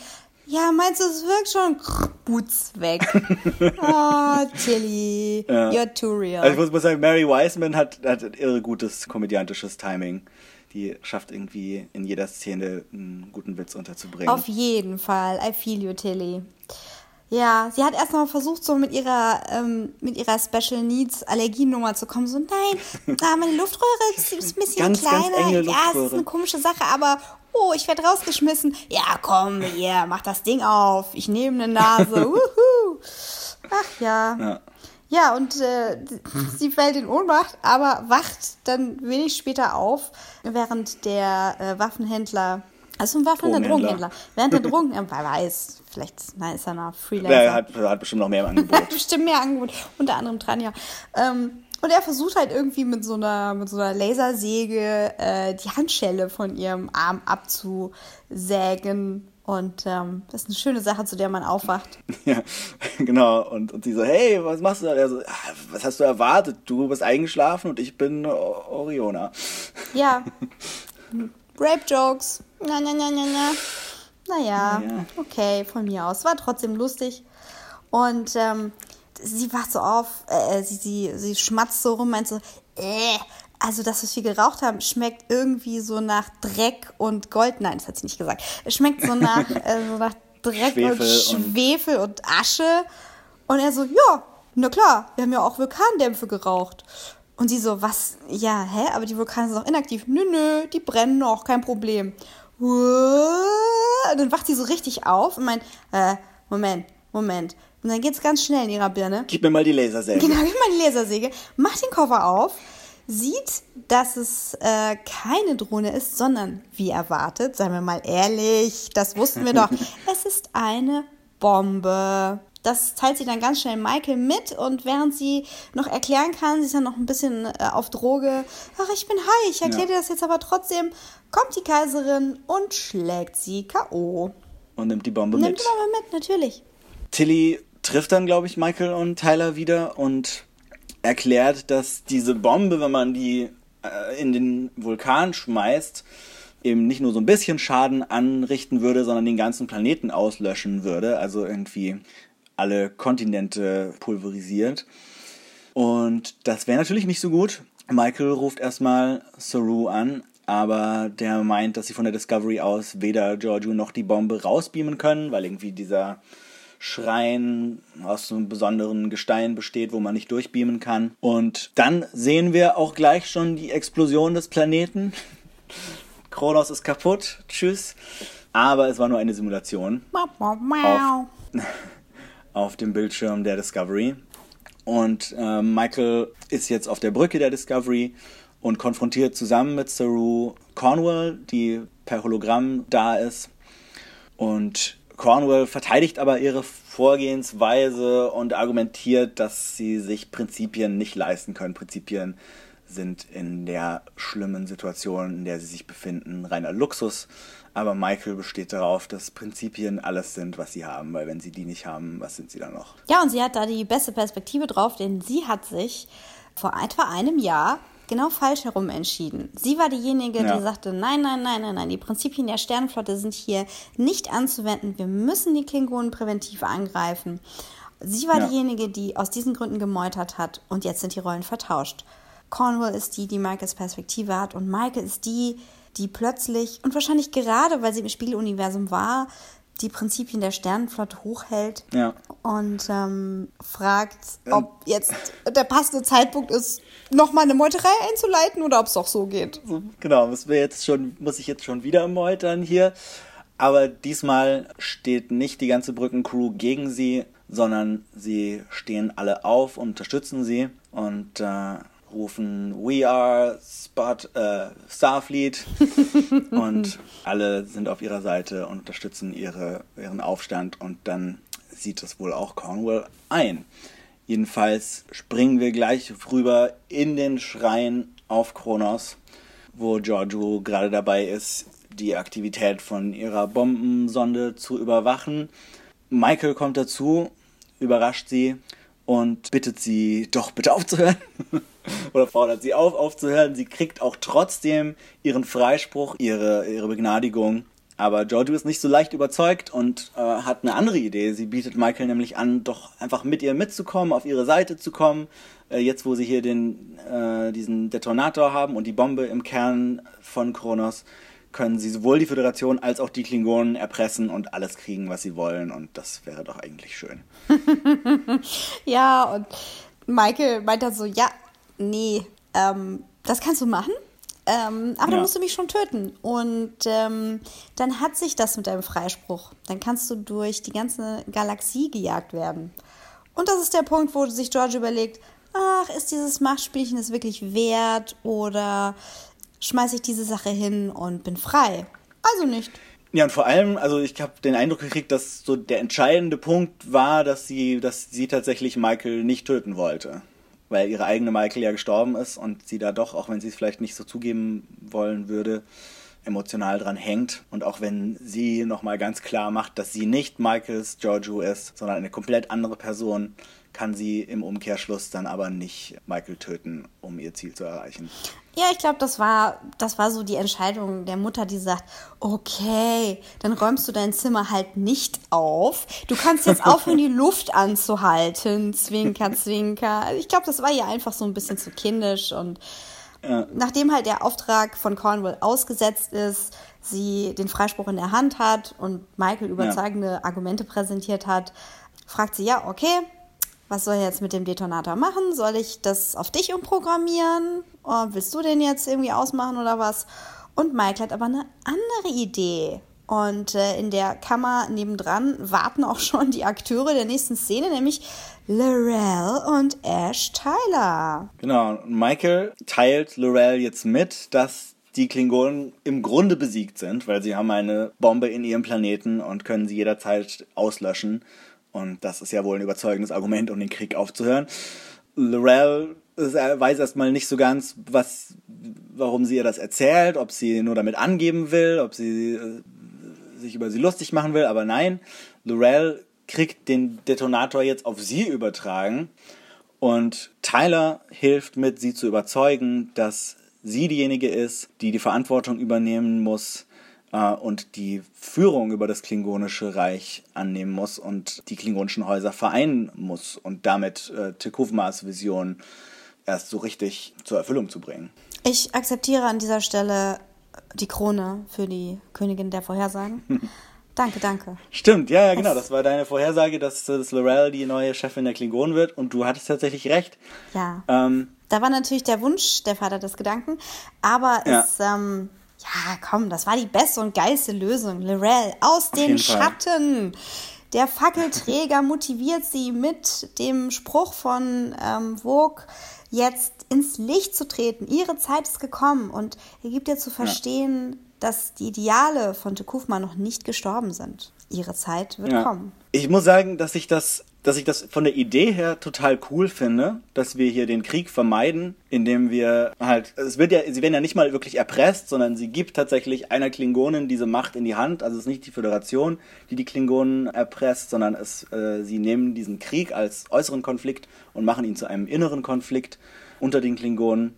Ja, meinst du, es wirkt schon? Boots weg. Oh, Tilly. You're too real. Also ich muss mal sagen, Mary Wiseman hat, hat irre gutes komödiantisches Timing. Die schafft irgendwie in jeder Szene einen guten Witz unterzubringen. Auf jeden Fall. I feel you, Tilly. Ja, sie hat erst mal versucht, so mit ihrer, ähm, mit ihrer Special Needs Allergienummer zu kommen. So, nein, ah, meine Luftröhre ist ein bisschen Ganz, ganz kleiner. enge ja, es ist eine komische Sache, aber oh, ich werde rausgeschmissen. Ja, komm, hier, mach das Ding auf. Ich nehme eine Nase. Wuhu. Ach ja. Ja. Ja, und äh, sie fällt in Ohnmacht, aber wacht dann wenig später auf, während der äh, Waffenhändler, also ein Waffenhändler, Drogenhändler. Drogenhändler, während der Drogen, wer weiß, vielleicht nein, ist er noch Freelancer. Der hat, hat bestimmt noch mehr im Angebot. bestimmt mehr Angebot, unter anderem dran, ja. Ähm, und er versucht halt irgendwie mit so einer, mit so einer Lasersäge äh, die Handschelle von ihrem Arm abzusägen. Und ähm, das ist eine schöne Sache, zu der man aufwacht. ja, genau. Und, und sie so, hey, was machst du da? Er so, "Ah, was hast du erwartet? Du bist eingeschlafen und ich bin O- Oriona. Ja. Rape-Jokes. Na, na, na, na, na. Naja, Ja. okay, von mir aus. War trotzdem lustig. Und ähm, sie wacht so auf, äh, sie, sie, sie schmatzt so rum, meint so, äh, also das, was wir geraucht haben, schmeckt irgendwie so nach Dreck und Gold. Nein, das hat sie nicht gesagt. Es schmeckt so nach, äh, so nach Dreck Schwefel und und- Schwefel und Asche. Und er so, ja, na klar, wir haben ja auch Vulkandämpfe geraucht. Und sie so, was? Ja, hä? Aber die Vulkane sind doch inaktiv. Nö, nö, die brennen noch, kein Problem. Und dann wacht sie so richtig auf und meint, äh, Moment, Moment. Und dann geht's ganz schnell in ihrer Birne. Gib mir mal die Lasersäge. Genau, gib mal die Lasersäge, macht den Koffer auf, sieht, dass es äh, keine Drohne ist, sondern wie erwartet, seien wir mal ehrlich, das wussten wir doch, es ist eine Bombe. Das teilt sie dann ganz schnell Michael mit und während sie noch erklären kann, sie ist dann noch ein bisschen äh, auf Droge, ach, ich bin high, ich erkläre Ja. dir das jetzt aber trotzdem, kommt die Kaiserin und schlägt sie K.O. Und nimmt die Bombe Nimmt mit. die Bombe mit, natürlich. Tilly trifft dann, glaube ich, Michael und Tyler wieder und erklärt, dass diese Bombe, wenn man die äh, in den Vulkan schmeißt, eben nicht nur so ein bisschen Schaden anrichten würde, sondern den ganzen Planeten auslöschen würde. Also irgendwie alle Kontinente pulverisiert. Und das wäre natürlich nicht so gut. Michael ruft erstmal Saru an, aber der meint, dass sie von der Discovery aus weder Giorgio noch die Bombe rausbeamen können, weil irgendwie dieser Schrein aus einem besonderen Gestein besteht, wo man nicht durchbeamen kann. Und dann sehen wir auch gleich schon die Explosion des Planeten. Kronos ist kaputt. Tschüss. Aber es war nur eine Simulation mau. auf dem Bildschirm der Discovery. Und äh, Michael ist jetzt auf der Brücke der Discovery und konfrontiert zusammen mit Saru Cornwall, die per Hologramm da ist. Und Cornwall verteidigt aber ihre Vorgehensweise und argumentiert, dass sie sich Prinzipien nicht leisten können. Prinzipien sind in der schlimmen Situation, in der sie sich befinden, reiner Luxus. Aber Michael besteht darauf, dass Prinzipien alles sind, was sie haben, weil wenn sie die nicht haben, was sind sie dann noch? Ja, und sie hat da die beste Perspektive drauf, denn sie hat sich vor etwa einem Jahr genau falsch herum entschieden. Sie war diejenige, Ja. die sagte, nein, nein, nein, nein, nein, die Prinzipien der Sternenflotte sind hier nicht anzuwenden. Wir müssen die Klingonen präventiv angreifen. Sie war Ja. diejenige, die aus diesen Gründen gemeutert hat und jetzt sind die Rollen vertauscht. Cornwall ist die, die Michaels Perspektive hat und Michael ist die, die plötzlich und wahrscheinlich gerade, weil sie im Spiegeluniversum war, die Prinzipien der Sternenflotte hochhält Ja. und ähm, fragt, ob jetzt der passende Zeitpunkt ist, nochmal eine Meuterei einzuleiten oder ob es doch so geht. Genau, muss, wir jetzt schon, muss ich jetzt schon wieder meutern hier. Aber diesmal steht nicht die ganze Brückencrew gegen sie, sondern sie stehen alle auf und unterstützen sie und äh, rufen We are Spot, äh, Starfleet und alle sind auf ihrer Seite und unterstützen ihre, ihren Aufstand und dann sieht das wohl auch Cornwall ein. Jedenfalls springen wir gleich rüber in den Schrein auf Kronos, wo Giorgio gerade dabei ist, die Aktivität von ihrer Bombensonde zu überwachen. Michael kommt dazu, überrascht sie und bittet sie doch bitte aufzuhören. Oder fordert sie auf, aufzuhören. Sie kriegt auch trotzdem ihren Freispruch, ihre, ihre Begnadigung. Aber Giorgio ist nicht so leicht überzeugt und äh, hat eine andere Idee. Sie bietet Michael nämlich an, doch einfach mit ihr mitzukommen, auf ihre Seite zu kommen. Äh, jetzt, wo sie hier den, äh, diesen Detonator haben und die Bombe im Kern von Kronos, können sie sowohl die Föderation als auch die Klingonen erpressen und alles kriegen, was sie wollen. Und das wäre doch eigentlich schön. ja, und Michael meint dann so, ja, nee, ähm, das kannst du machen. Ähm, aber ja. dann musst du mich schon töten. Und ähm, dann hat sich das mit deinem Freispruch. Dann kannst du durch die ganze Galaxie gejagt werden. Und das ist der Punkt, wo sich George überlegt, ach, ist dieses Machtspielchen es wirklich wert oder schmeiße ich diese Sache hin und bin frei? Also nicht. Ja, und vor allem, also ich habe den Eindruck gekriegt, dass so der entscheidende Punkt war, dass sie, dass sie tatsächlich Michael nicht töten wollte. Weil ihre eigene Michael ja gestorben ist und sie da doch, auch wenn sie es vielleicht nicht so zugeben wollen würde, emotional dran hängt. Und auch wenn sie nochmal ganz klar macht, dass sie nicht Michaels Giorgio ist, sondern eine komplett andere Person, kann sie im Umkehrschluss dann aber nicht Michael töten, um ihr Ziel zu erreichen. Ja, ich glaube, das war, das war so die Entscheidung der Mutter, die sagt, okay, dann räumst du dein Zimmer halt nicht auf. Du kannst jetzt aufhören, die Luft anzuhalten. Zwinker, zwinker. Ich glaube, das war ihr einfach so ein bisschen zu kindisch und ja. nachdem halt der Auftrag von Cornwall ausgesetzt ist, sie den Freispruch in der Hand hat und Michael überzeugende ja. Argumente präsentiert hat, fragt sie, ja, okay, was soll ich jetzt mit dem Detonator machen? Soll ich das auf dich umprogrammieren? Oh, willst du den jetzt irgendwie ausmachen oder was? Und Michael hat aber eine andere Idee. Und äh, in der Kammer nebendran warten auch schon die Akteure der nächsten Szene, nämlich Lorel und Ash Tyler. Genau, Michael teilt Lorel jetzt mit, dass die Klingonen im Grunde besiegt sind, weil sie haben eine Bombe in ihrem Planeten und können sie jederzeit auslöschen. Und das ist ja wohl ein überzeugendes Argument, um den Krieg aufzuhören. Lorel weiß erstmal nicht so ganz, was, warum sie ihr das erzählt, ob sie nur damit angeben will, ob sie äh, sich über sie lustig machen will, aber nein, Lorel kriegt den Detonator jetzt auf sie übertragen und Tyler hilft mit, sie zu überzeugen, dass sie diejenige ist, die die Verantwortung übernehmen muss, äh, und die Führung über das Klingonische Reich annehmen muss und die klingonischen Häuser vereinen muss und damit äh, Tekufmas Vision erst so richtig zur Erfüllung zu bringen. Ich akzeptiere an dieser Stelle die Krone für die Königin der Vorhersagen. danke, danke. Stimmt, ja, ja, genau. Das war deine Vorhersage, dass, dass Lorel die neue Chefin der Klingonen wird und du hattest tatsächlich recht. Ja. Ähm, da war natürlich der Wunsch der Vater des Gedanken, aber ja. es ähm, ja, komm, das war die beste und geilste Lösung. Lorel aus den Schatten. Der Fackelträger motiviert sie mit dem Spruch von ähm, Vogue jetzt ins Licht zu treten. Ihre Zeit ist gekommen und er gibt ihr zu verstehen, ja. dass die Ideale von Tekufma noch nicht gestorben sind. Ihre Zeit wird ja. kommen. Ich muss sagen, dass ich das dass ich das von der Idee her total cool finde, dass wir hier den Krieg vermeiden, indem wir halt, es wird ja, sie werden ja nicht mal wirklich erpresst, sondern sie gibt tatsächlich einer Klingonin diese Macht in die Hand. Also es ist nicht die Föderation, die die Klingonen erpresst, sondern es, äh, sie nehmen diesen Krieg als äußeren Konflikt und machen ihn zu einem inneren Konflikt unter den Klingonen.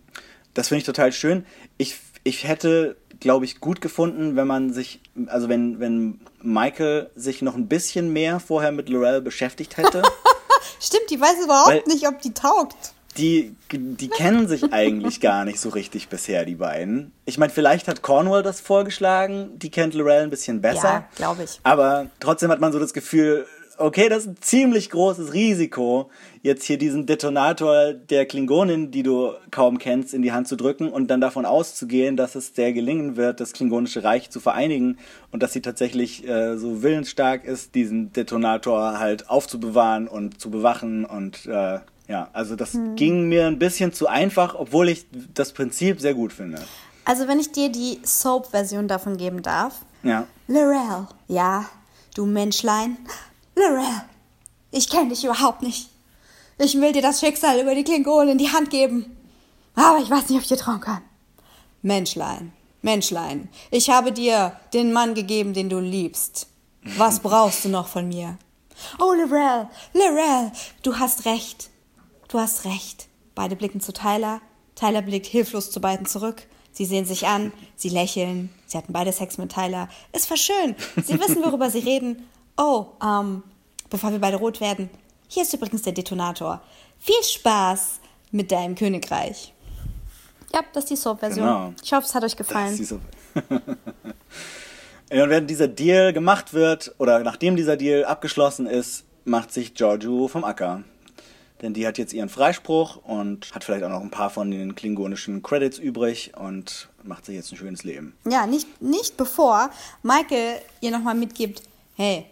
Das finde ich total schön. Ich, ich hätte glaube ich, gut gefunden, wenn man sich, also wenn, wenn Michael sich noch ein bisschen mehr vorher mit Lorel beschäftigt hätte. Stimmt, die weiß überhaupt nicht, ob die taugt. Die, die kennen sich eigentlich gar nicht so richtig bisher, die beiden. Ich meine, vielleicht hat Cornwall das vorgeschlagen, die kennt Lorel ein bisschen besser. Ja, glaube ich. Aber trotzdem hat man so das Gefühl, okay, das ist ein ziemlich großes Risiko, jetzt hier diesen Detonator der Klingonin, die du kaum kennst, in die Hand zu drücken und dann davon auszugehen, dass es der gelingen wird, das Klingonische Reich zu vereinigen und dass sie tatsächlich äh, so willensstark ist, diesen Detonator halt aufzubewahren und zu bewachen und äh, ja, also das hm. ging mir ein bisschen zu einfach, obwohl ich das Prinzip sehr gut finde. Also wenn ich dir die Soap-Version davon geben darf. Ja. Lorel, ja, du Menschlein, Lorel, ich kenne dich überhaupt nicht. Ich will dir das Schicksal über die Klingonen in die Hand geben. Aber ich weiß nicht, ob ich dir trauen kann. Menschlein, Menschlein, ich habe dir den Mann gegeben, den du liebst. Was brauchst du noch von mir? Oh, Lorel, Lorel, du hast recht. Du hast recht. Beide blicken zu Tyler. Tyler blickt hilflos zu beiden zurück. Sie sehen sich an, sie lächeln. Sie hatten beide Sex mit Tyler. Es war schön. Sie wissen, worüber sie reden Oh, ähm, bevor wir beide rot werden, hier ist übrigens der Detonator. Viel Spaß mit deinem Königreich. Ja, das ist die Soap-Version. Genau. Ich hoffe, es hat euch gefallen. Und wenn dieser Deal gemacht wird, oder nachdem dieser Deal abgeschlossen ist, macht sich Giorgio vom Acker. Denn die hat jetzt ihren Freispruch und hat vielleicht auch noch ein paar von den klingonischen Credits übrig und macht sich jetzt ein schönes Leben. Ja, nicht, nicht bevor Michael ihr nochmal mitgibt, hey,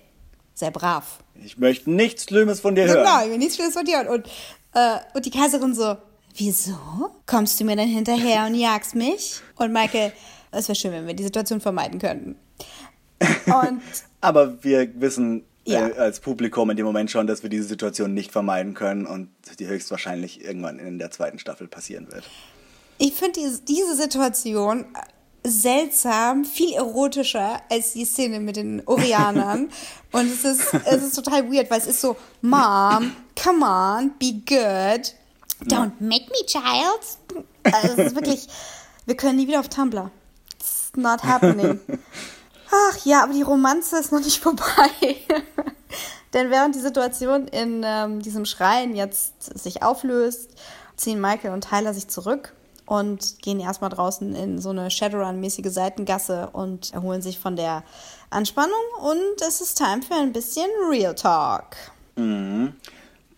sei brav. Ich möchte nichts Schlimmes von dir hören. Genau, ich will nichts Schlimmes von dir hören. Und, äh, und die Kaiserin so, wieso? Kommst du mir dann hinterher und jagst mich? Und Michael, es wäre schön, wenn wir die Situation vermeiden könnten. Und Aber wir wissen Ja. äh, als Publikum in dem Moment schon, dass wir diese Situation nicht vermeiden können und die höchstwahrscheinlich irgendwann in der zweiten Staffel passieren wird. ich finde diese Situation seltsam, viel erotischer als die Szene mit den Orianern. Und es ist, es ist total weird, weil es ist so, Mom, come on, be good. Don't make me, child. Also es ist wirklich, wir können nie wieder auf Tumblr. It's not happening. Ach ja, aber die Romanze ist noch nicht vorbei. Denn während die Situation in ähm, diesem Schrein jetzt sich auflöst, ziehen Michael und Tyler sich zurück und gehen erstmal draußen in so eine Shadowrun-mäßige Seitengasse und erholen sich von der Anspannung. Und es ist Time für ein bisschen Real Talk.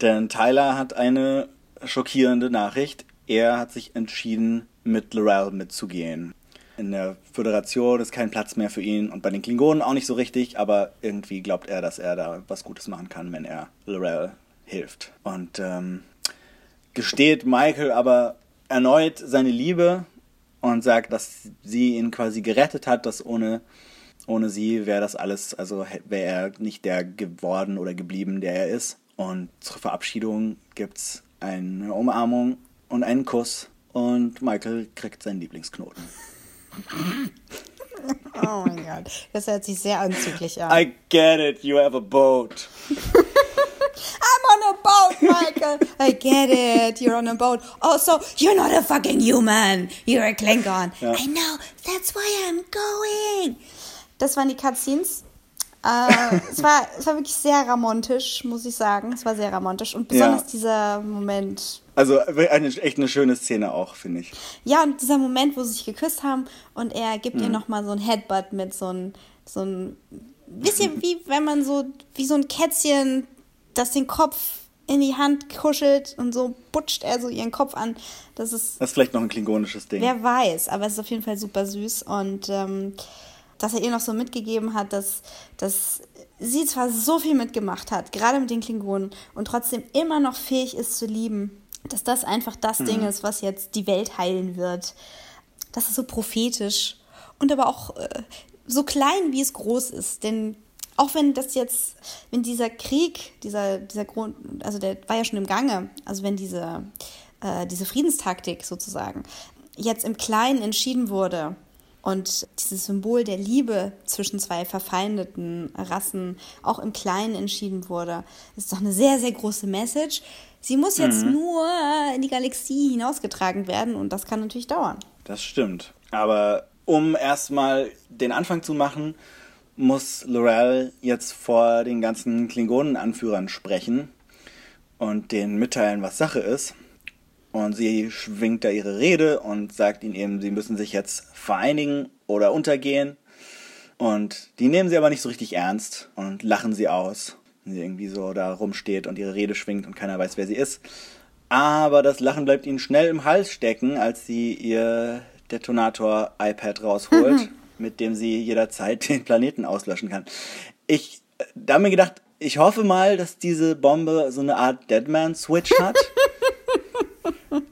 Denn Tyler hat eine schockierende Nachricht. Er hat sich entschieden, mit Laurel mitzugehen. In der Föderation ist kein Platz mehr für ihn und bei den Klingonen auch nicht so richtig, aber irgendwie glaubt er, dass er da was Gutes machen kann, wenn er Laurel hilft. Und ähm, gesteht Michael aber erneut seine Liebe und sagt, dass sie ihn quasi gerettet hat, dass ohne, ohne sie wäre das alles, also wäre er nicht der geworden oder geblieben, der er ist. Und zur Verabschiedung gibt's eine Umarmung und einen Kuss und Michael kriegt seinen Lieblingsknoten. Oh mein Gott, das hört sich sehr anzüglich an. I get it, you have a boat. I'm on a boat, Michael. I get it. You're on a boat. Also, you're not a fucking human. You're a Klingon. I know. That's why I'm going. Das waren die Cutscenes. Äh, es, war, es war wirklich sehr romantisch, muss ich sagen. Es war sehr romantisch. Und besonders Ja. dieser Moment. Also eine, echt eine schöne Szene auch, finde ich. Ja, und dieser Moment, wo sie sich geküsst haben und er gibt ihr nochmal so ein Headbutt mit so ein, so ein, bisschen wie wenn man so, wie so ein Kätzchen, das den Kopf in die Hand kuschelt und so butscht er so ihren Kopf an. Das ist, Das ist vielleicht noch ein klingonisches Ding. wer weiß, aber es ist auf jeden Fall super süß und ähm, dass er ihr noch so mitgegeben hat, dass, dass sie zwar so viel mitgemacht hat, gerade mit den Klingonen, und trotzdem immer noch fähig ist zu lieben, dass das einfach das Ding ist, was jetzt die Welt heilen wird. Das ist so prophetisch und aber auch äh, so klein, wie es groß ist. Denn auch wenn das jetzt, wenn dieser Krieg, dieser, dieser Grund, also der war ja schon im Gange, also wenn diese, äh, diese Friedenstaktik sozusagen jetzt im Kleinen entschieden wurde und dieses Symbol der Liebe zwischen zwei verfeindeten Rassen auch im Kleinen entschieden wurde, ist doch eine sehr, sehr große Message. Sie muss jetzt nur in die Galaxie hinausgetragen werden und das kann natürlich dauern. Das stimmt. Aber um erstmal den Anfang zu machen, muss Laurel jetzt vor den ganzen Klingonen-Anführern sprechen und denen mitteilen, was Sache ist. Und sie schwingt da ihre Rede und sagt ihnen eben, sie müssen sich jetzt vereinigen oder untergehen. Und die nehmen sie aber nicht so richtig ernst und lachen sie aus, wenn sie irgendwie so da rumsteht und ihre Rede schwingt und keiner weiß, wer sie ist. Aber das Lachen bleibt ihnen schnell im Hals stecken, als sie ihr Detonator-iPad rausholt, mit dem sie jederzeit den Planeten auslöschen kann. Ich da mir gedacht, ich hoffe mal, dass diese Bombe so eine Art Deadman-Switch hat.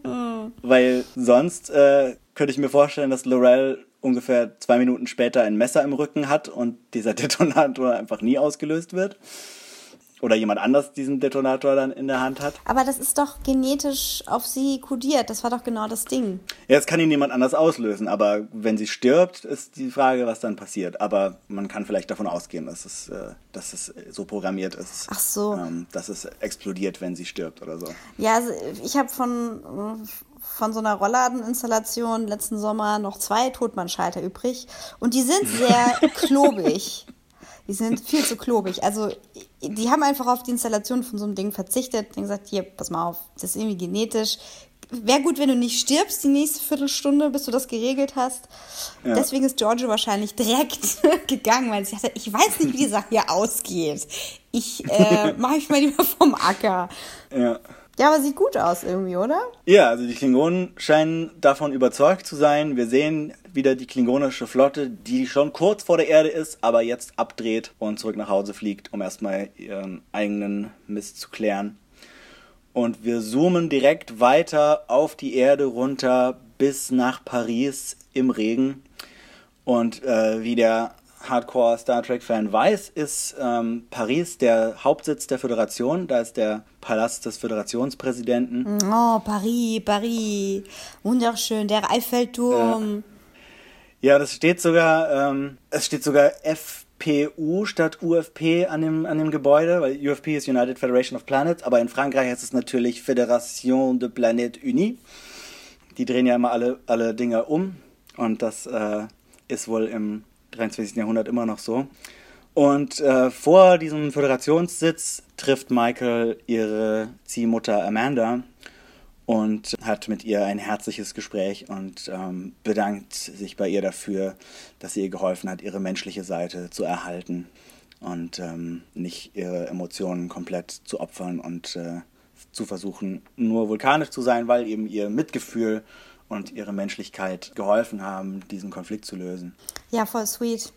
Weil sonst äh, könnte ich mir vorstellen, dass Laurel ungefähr zwei Minuten später ein Messer im Rücken hat und dieser Detonator einfach nie ausgelöst wird. Oder jemand anders diesen Detonator dann in der Hand hat. Aber das ist doch genetisch auf sie kodiert. Das war doch genau das Ding. Ja, es kann ihn niemand anders auslösen, aber wenn sie stirbt, ist die Frage, was dann passiert. Aber man kann vielleicht davon ausgehen, dass es, äh, dass es so programmiert ist, Ach so. ähm, dass es explodiert, wenn sie stirbt oder so. Ja, also ich habe von, von so einer Rollladeninstallation letzten Sommer noch zwei Totmannschalter übrig. Und die sind sehr klobig. Die sind viel zu klobig. Also die haben einfach auf die Installation von so einem Ding verzichtet und gesagt, hier, pass mal auf, das ist irgendwie genetisch. wäre gut, wenn du nicht stirbst die nächste Viertelstunde, bis du das geregelt hast. Ja. Deswegen ist Giorgio wahrscheinlich direkt gegangen, weil sie dachte, ich weiß nicht, wie die Sache hier ausgeht. Ich äh, mache ich mal lieber vom Acker. Ja. Ja, aber sieht gut aus irgendwie, oder? Ja, also die Klingonen scheinen davon überzeugt zu sein. Wir sehen wieder die klingonische Flotte, die schon kurz vor der Erde ist, aber jetzt abdreht und zurück nach Hause fliegt, um erstmal ihren eigenen Mist zu klären. Und wir zoomen direkt weiter auf die Erde runter bis nach Paris im Regen. Und äh, wie der Hardcore Star Trek-Fan weiß, ist ähm, Paris der Hauptsitz der Föderation. Da ist der Palast des Föderationspräsidenten. Oh, Paris, Paris. Wunderschön, der Eiffelturm. Ja, das steht sogar, ähm, es steht sogar FPU statt UFP an dem, an dem Gebäude, weil UFP ist United Federation of Planets, aber in Frankreich heißt es natürlich Fédération de Planètes Unies. Die drehen ja immer alle, alle Dinge um und das äh, ist wohl im 23. Jahrhundert immer noch so. Und äh, vor diesem Föderationssitz trifft Michael ihre Ziehmutter Amanda und hat mit ihr ein herzliches Gespräch und ähm, bedankt sich bei ihr dafür, dass sie ihr geholfen hat, ihre menschliche Seite zu erhalten und ähm, nicht ihre Emotionen komplett zu opfern und äh, zu versuchen, nur vulkanisch zu sein, weil eben ihr Mitgefühl und ihre Menschlichkeit geholfen haben, diesen Konflikt zu lösen. Ja, voll sweet.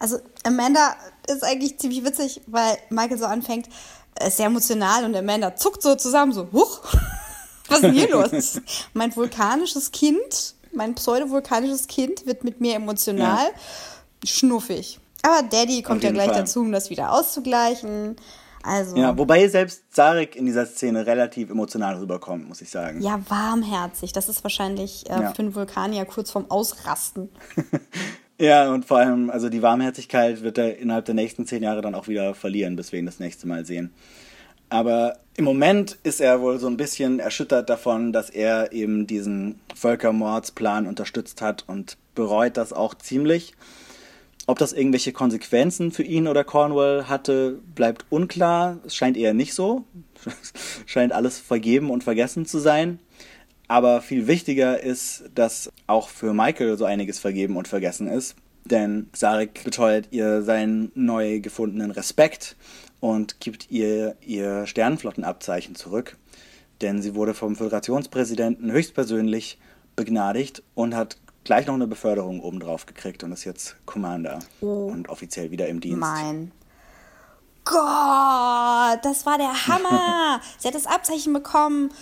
Also Amanda ist eigentlich ziemlich witzig, weil Michael so anfängt, ist sehr emotional und Amanda zuckt so zusammen, so, huch, was ist denn hier los? mein vulkanisches Kind, mein pseudo-vulkanisches Kind wird mit mir emotional. Ja. Schnuffig. Aber Daddy kommt ja gleich Fall. dazu, um das wieder auszugleichen. Also. Ja, wobei selbst Zarek in dieser Szene relativ emotional rüberkommt, muss ich sagen. Ja, warmherzig. Das ist wahrscheinlich äh, ja. für einen Vulkanier kurz vorm Ausrasten. ja, und vor allem, also die Warmherzigkeit wird er innerhalb der nächsten zehn Jahre dann auch wieder verlieren, bis wir ihn das nächste Mal sehen. Aber im Moment ist er wohl so ein bisschen erschüttert davon, dass er eben diesen Völkermordsplan unterstützt hat und bereut das auch ziemlich. Ob das irgendwelche Konsequenzen für ihn oder Cornwall hatte, bleibt unklar. Es scheint eher nicht so. scheint alles vergeben und vergessen zu sein. Aber viel wichtiger ist, dass auch für Michael so einiges vergeben und vergessen ist. Denn Sarek beteuert ihr seinen neu gefundenen Respekt und gibt ihr ihr Sternenflottenabzeichen zurück. Denn sie wurde vom Föderationspräsidenten höchstpersönlich begnadigt und hat gleich noch eine Beförderung obendrauf gekriegt und ist jetzt Commander oh. und offiziell wieder im Dienst. Mein Gott, das war der Hammer. Sie hat das Abzeichen bekommen.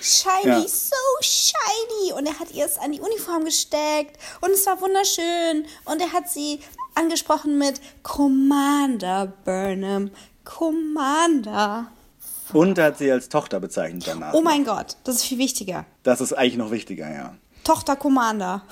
Shiny, ja. so shiny. Und er hat ihr es an die Uniform gesteckt. Und es war wunderschön. Und er hat sie angesprochen mit Commander Burnham. Commander. Und er hat sie als Tochter bezeichnet danach. Oh mein Gott, das ist viel wichtiger. Das ist eigentlich noch wichtiger, ja. Tochter Commander.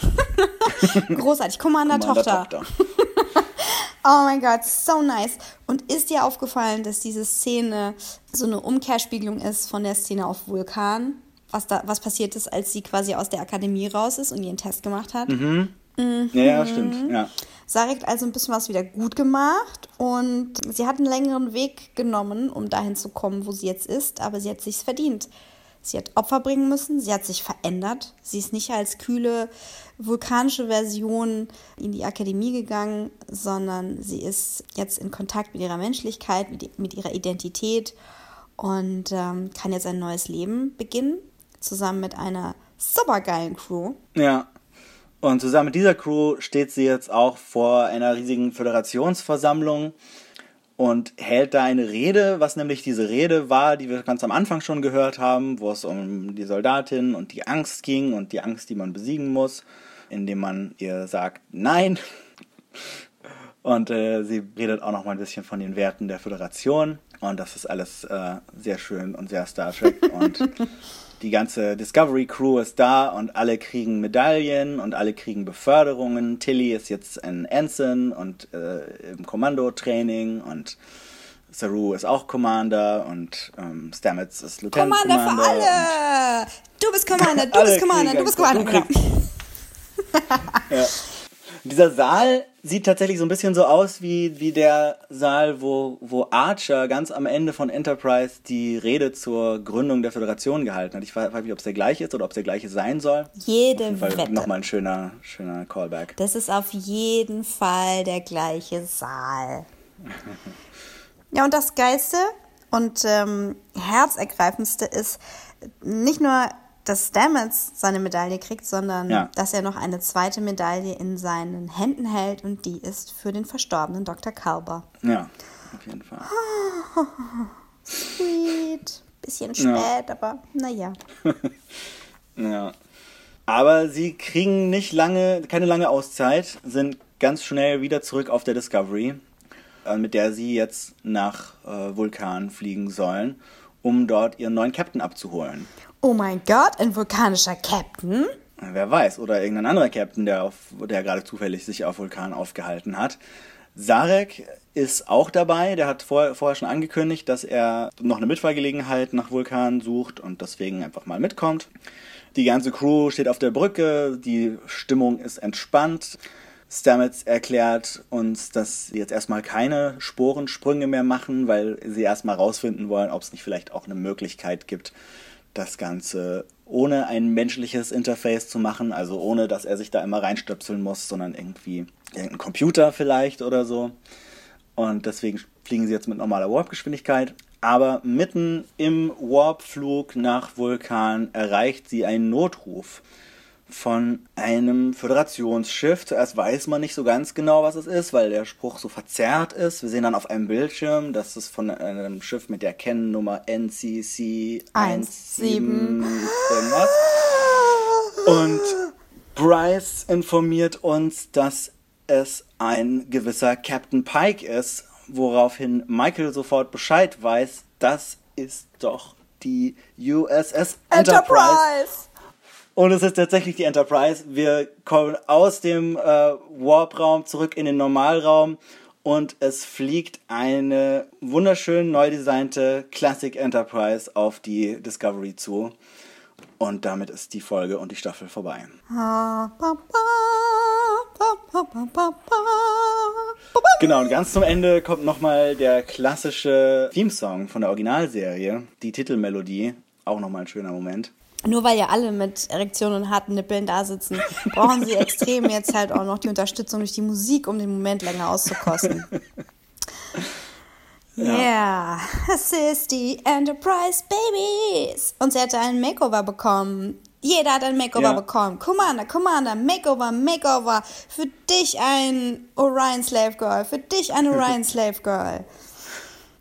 Großartig. Commander, Commander Tochter. Tochter. oh mein Gott, so nice. Und ist dir aufgefallen, dass diese Szene so eine Umkehrspiegelung ist von der Szene auf Vulkan? Was, da, was passiert ist, als sie quasi aus der Akademie raus ist und ihren Test gemacht hat? Mhm. Mhm. Ja, ja, stimmt. Ja. Sarek also ein bisschen was wieder gut gemacht und sie hat einen längeren Weg genommen, um dahin zu kommen, wo sie jetzt ist, aber sie hat sich's verdient. Sie hat Opfer bringen müssen, sie hat sich verändert. Sie ist nicht als kühle vulkanische Version in die Akademie gegangen, sondern sie ist jetzt in Kontakt mit ihrer Menschlichkeit, mit, mit ihrer Identität und ähm, kann jetzt ein neues Leben beginnen, zusammen mit einer supergeilen Crew. Ja. Und zusammen mit dieser Crew steht sie jetzt auch vor einer riesigen Föderationsversammlung und hält da eine Rede, was nämlich diese Rede war, die wir ganz am Anfang schon gehört haben, wo es um die Soldatin und die Angst ging und die Angst, die man besiegen muss, indem man ihr sagt Nein. Und äh, sie redet auch noch mal ein bisschen von den Werten der Föderation und das ist alles äh, sehr schön und sehr Star Trek und die ganze Discovery Crew ist da und alle kriegen Medaillen und alle kriegen Beförderungen. Tilly ist jetzt ein Ensign und äh, im Kommandotraining und Saru ist auch Commander und ähm, Stamets ist Lieutenant Commander. Commander für alle! Du bist Commander, du bist Commander, du bist Commander. Du genau. ja. Dieser Saal sieht tatsächlich so ein bisschen so aus wie, wie der Saal, wo, wo Archer ganz am Ende von Enterprise die Rede zur Gründung der Föderation gehalten hat. Ich weiß nicht, ob es der gleiche ist oder ob es der gleiche sein soll. Jede Wette. Nochmal ein schöner, schöner Callback. Das ist auf jeden Fall der gleiche Saal. ja, und das Geilste und ähm, Herzergreifendste ist nicht nur dass Stamets seine Medaille kriegt, sondern Ja. dass er noch eine zweite Medaille in seinen Händen hält und die ist für den verstorbenen Dr. Kalber. Ja, auf jeden Fall. Sweet. Bisschen Ja. spät, aber naja. Ja. Aber sie kriegen nicht lange, keine lange Auszeit, sind ganz schnell wieder zurück auf der Discovery, äh, mit der sie jetzt nach äh, Vulkan fliegen sollen, um dort ihren neuen Captain abzuholen. Oh mein Gott, ein vulkanischer Captain? Wer weiß, oder irgendein anderer Captain, der, auf, der gerade zufällig sich auf Vulkan aufgehalten hat. Sarek ist auch dabei, der hat vor, vorher schon angekündigt, dass er noch eine Mitfahrgelegenheit nach Vulkan sucht und deswegen einfach mal mitkommt. Die ganze Crew steht auf der Brücke, die Stimmung ist entspannt. Stamets erklärt uns, dass sie jetzt erstmal keine Sporensprünge mehr machen, weil sie erstmal rausfinden wollen, ob es nicht vielleicht auch eine Möglichkeit gibt, das Ganze ohne ein menschliches Interface zu machen, also ohne, dass er sich da immer reinstöpseln muss, sondern irgendwie irgendein Computer vielleicht oder so. Und deswegen fliegen sie jetzt mit normaler Warp-Geschwindigkeit. Aber mitten im Warpflug nach Vulkan erreicht sie einen Notruf von einem Föderationsschiff. Zuerst weiß man nicht so ganz genau, was es ist, weil der Spruch so verzerrt ist. Wir sehen dann auf einem Bildschirm, dass es von einem Schiff mit der Kennnummer NCC 17 irgendwas. Und Bryce informiert uns, dass es ein gewisser Captain Pike ist, woraufhin Michael sofort Bescheid weiß, das ist doch die USS Enterprise. Und es ist tatsächlich die Enterprise. Wir kommen aus dem äh, Warp-Raum zurück in den Normalraum und es fliegt eine wunderschön neu designte Classic Enterprise auf die Discovery zu. Und damit ist die Folge und die Staffel vorbei. Genau, und ganz zum Ende kommt nochmal der klassische Theme-Song von der Originalserie, die Titelmelodie. Auch nochmal ein schöner Moment. Nur weil ja alle mit Erektionen und harten Nippeln da sitzen, brauchen sie extrem jetzt halt auch noch die Unterstützung durch die Musik, um den Moment länger auszukosten. Ja, es ist die Enterprise Babies. Und sie hatte ein Makeover bekommen. Jeder hat ein Makeover Ja. bekommen. Commander, Commander, Makeover, Makeover. Für dich ein Orion Slave Girl. Für dich ein Orion Slave Girl.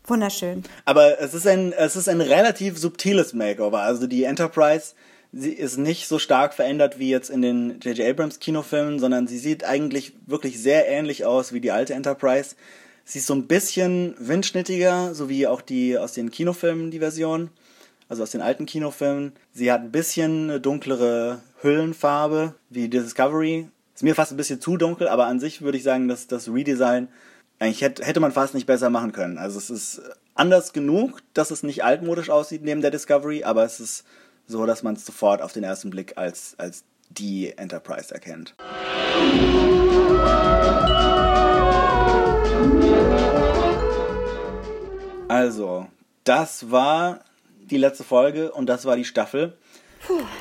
Wunderschön. Aber es ist ein, es ist ein relativ subtiles Makeover. Also die Enterprise, sie ist nicht so stark verändert wie jetzt in den J.J. Abrams Kinofilmen, sondern sie sieht eigentlich wirklich sehr ähnlich aus wie die alte Enterprise. Sie ist so ein bisschen windschnittiger, so wie auch die aus den Kinofilmen, die Version. Also aus den alten Kinofilmen. Sie hat ein bisschen eine dunklere Hüllenfarbe, wie Discovery. Ist mir fast ein bisschen zu dunkel, aber an sich würde ich sagen, dass das Redesign eigentlich hätte, hätte man fast nicht besser machen können. Also es ist anders genug, dass es nicht altmodisch aussieht neben der Discovery, aber es ist so, dass man es sofort auf den ersten Blick als, als die Enterprise erkennt. Also, das war die letzte Folge und das war die Staffel.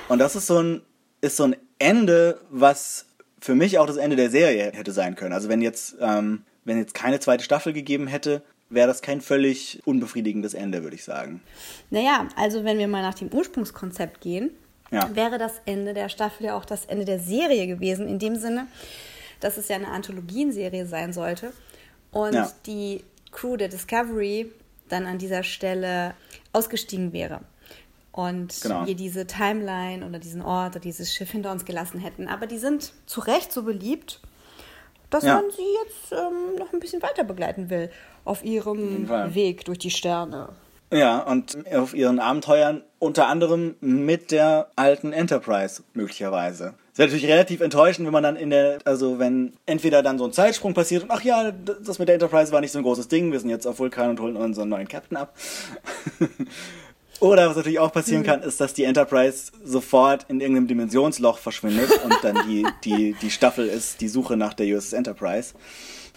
Und das ist so ein, ist so ein Ende, was für mich auch das Ende der Serie hätte sein können. Also wenn jetzt, ähm, wenn jetzt keine zweite Staffel gegeben hätte, wäre das kein völlig unbefriedigendes Ende, würde ich sagen. Naja, also wenn wir mal nach dem Ursprungskonzept gehen, Ja. wäre das Ende der Staffel ja auch das Ende der Serie gewesen, in dem Sinne, dass es ja eine Anthologienserie sein sollte und Ja. die Crew der Discovery dann an dieser Stelle ausgestiegen wäre. Und Genau. wir diese Timeline oder diesen Ort oder dieses Schiff hinter uns gelassen hätten. Aber die sind zu Recht so beliebt, dass Ja. man sie jetzt ähm, noch ein bisschen weiter begleiten will auf ihrem. Weg durch die Sterne. Ja, und auf ihren Abenteuern unter anderem mit der alten Enterprise möglicherweise. Es wäre natürlich relativ enttäuschend, wenn man dann in der, also wenn entweder dann so ein Zeitsprung passiert und ach ja, das mit der Enterprise war nicht so ein großes Ding, wir sind jetzt auf Vulkan und holen unseren neuen Captain ab. Oder was natürlich auch passieren kann, ist, dass die Enterprise sofort in irgendeinem Dimensionsloch verschwindet und dann die, die, die Staffel ist die Suche nach der USS Enterprise.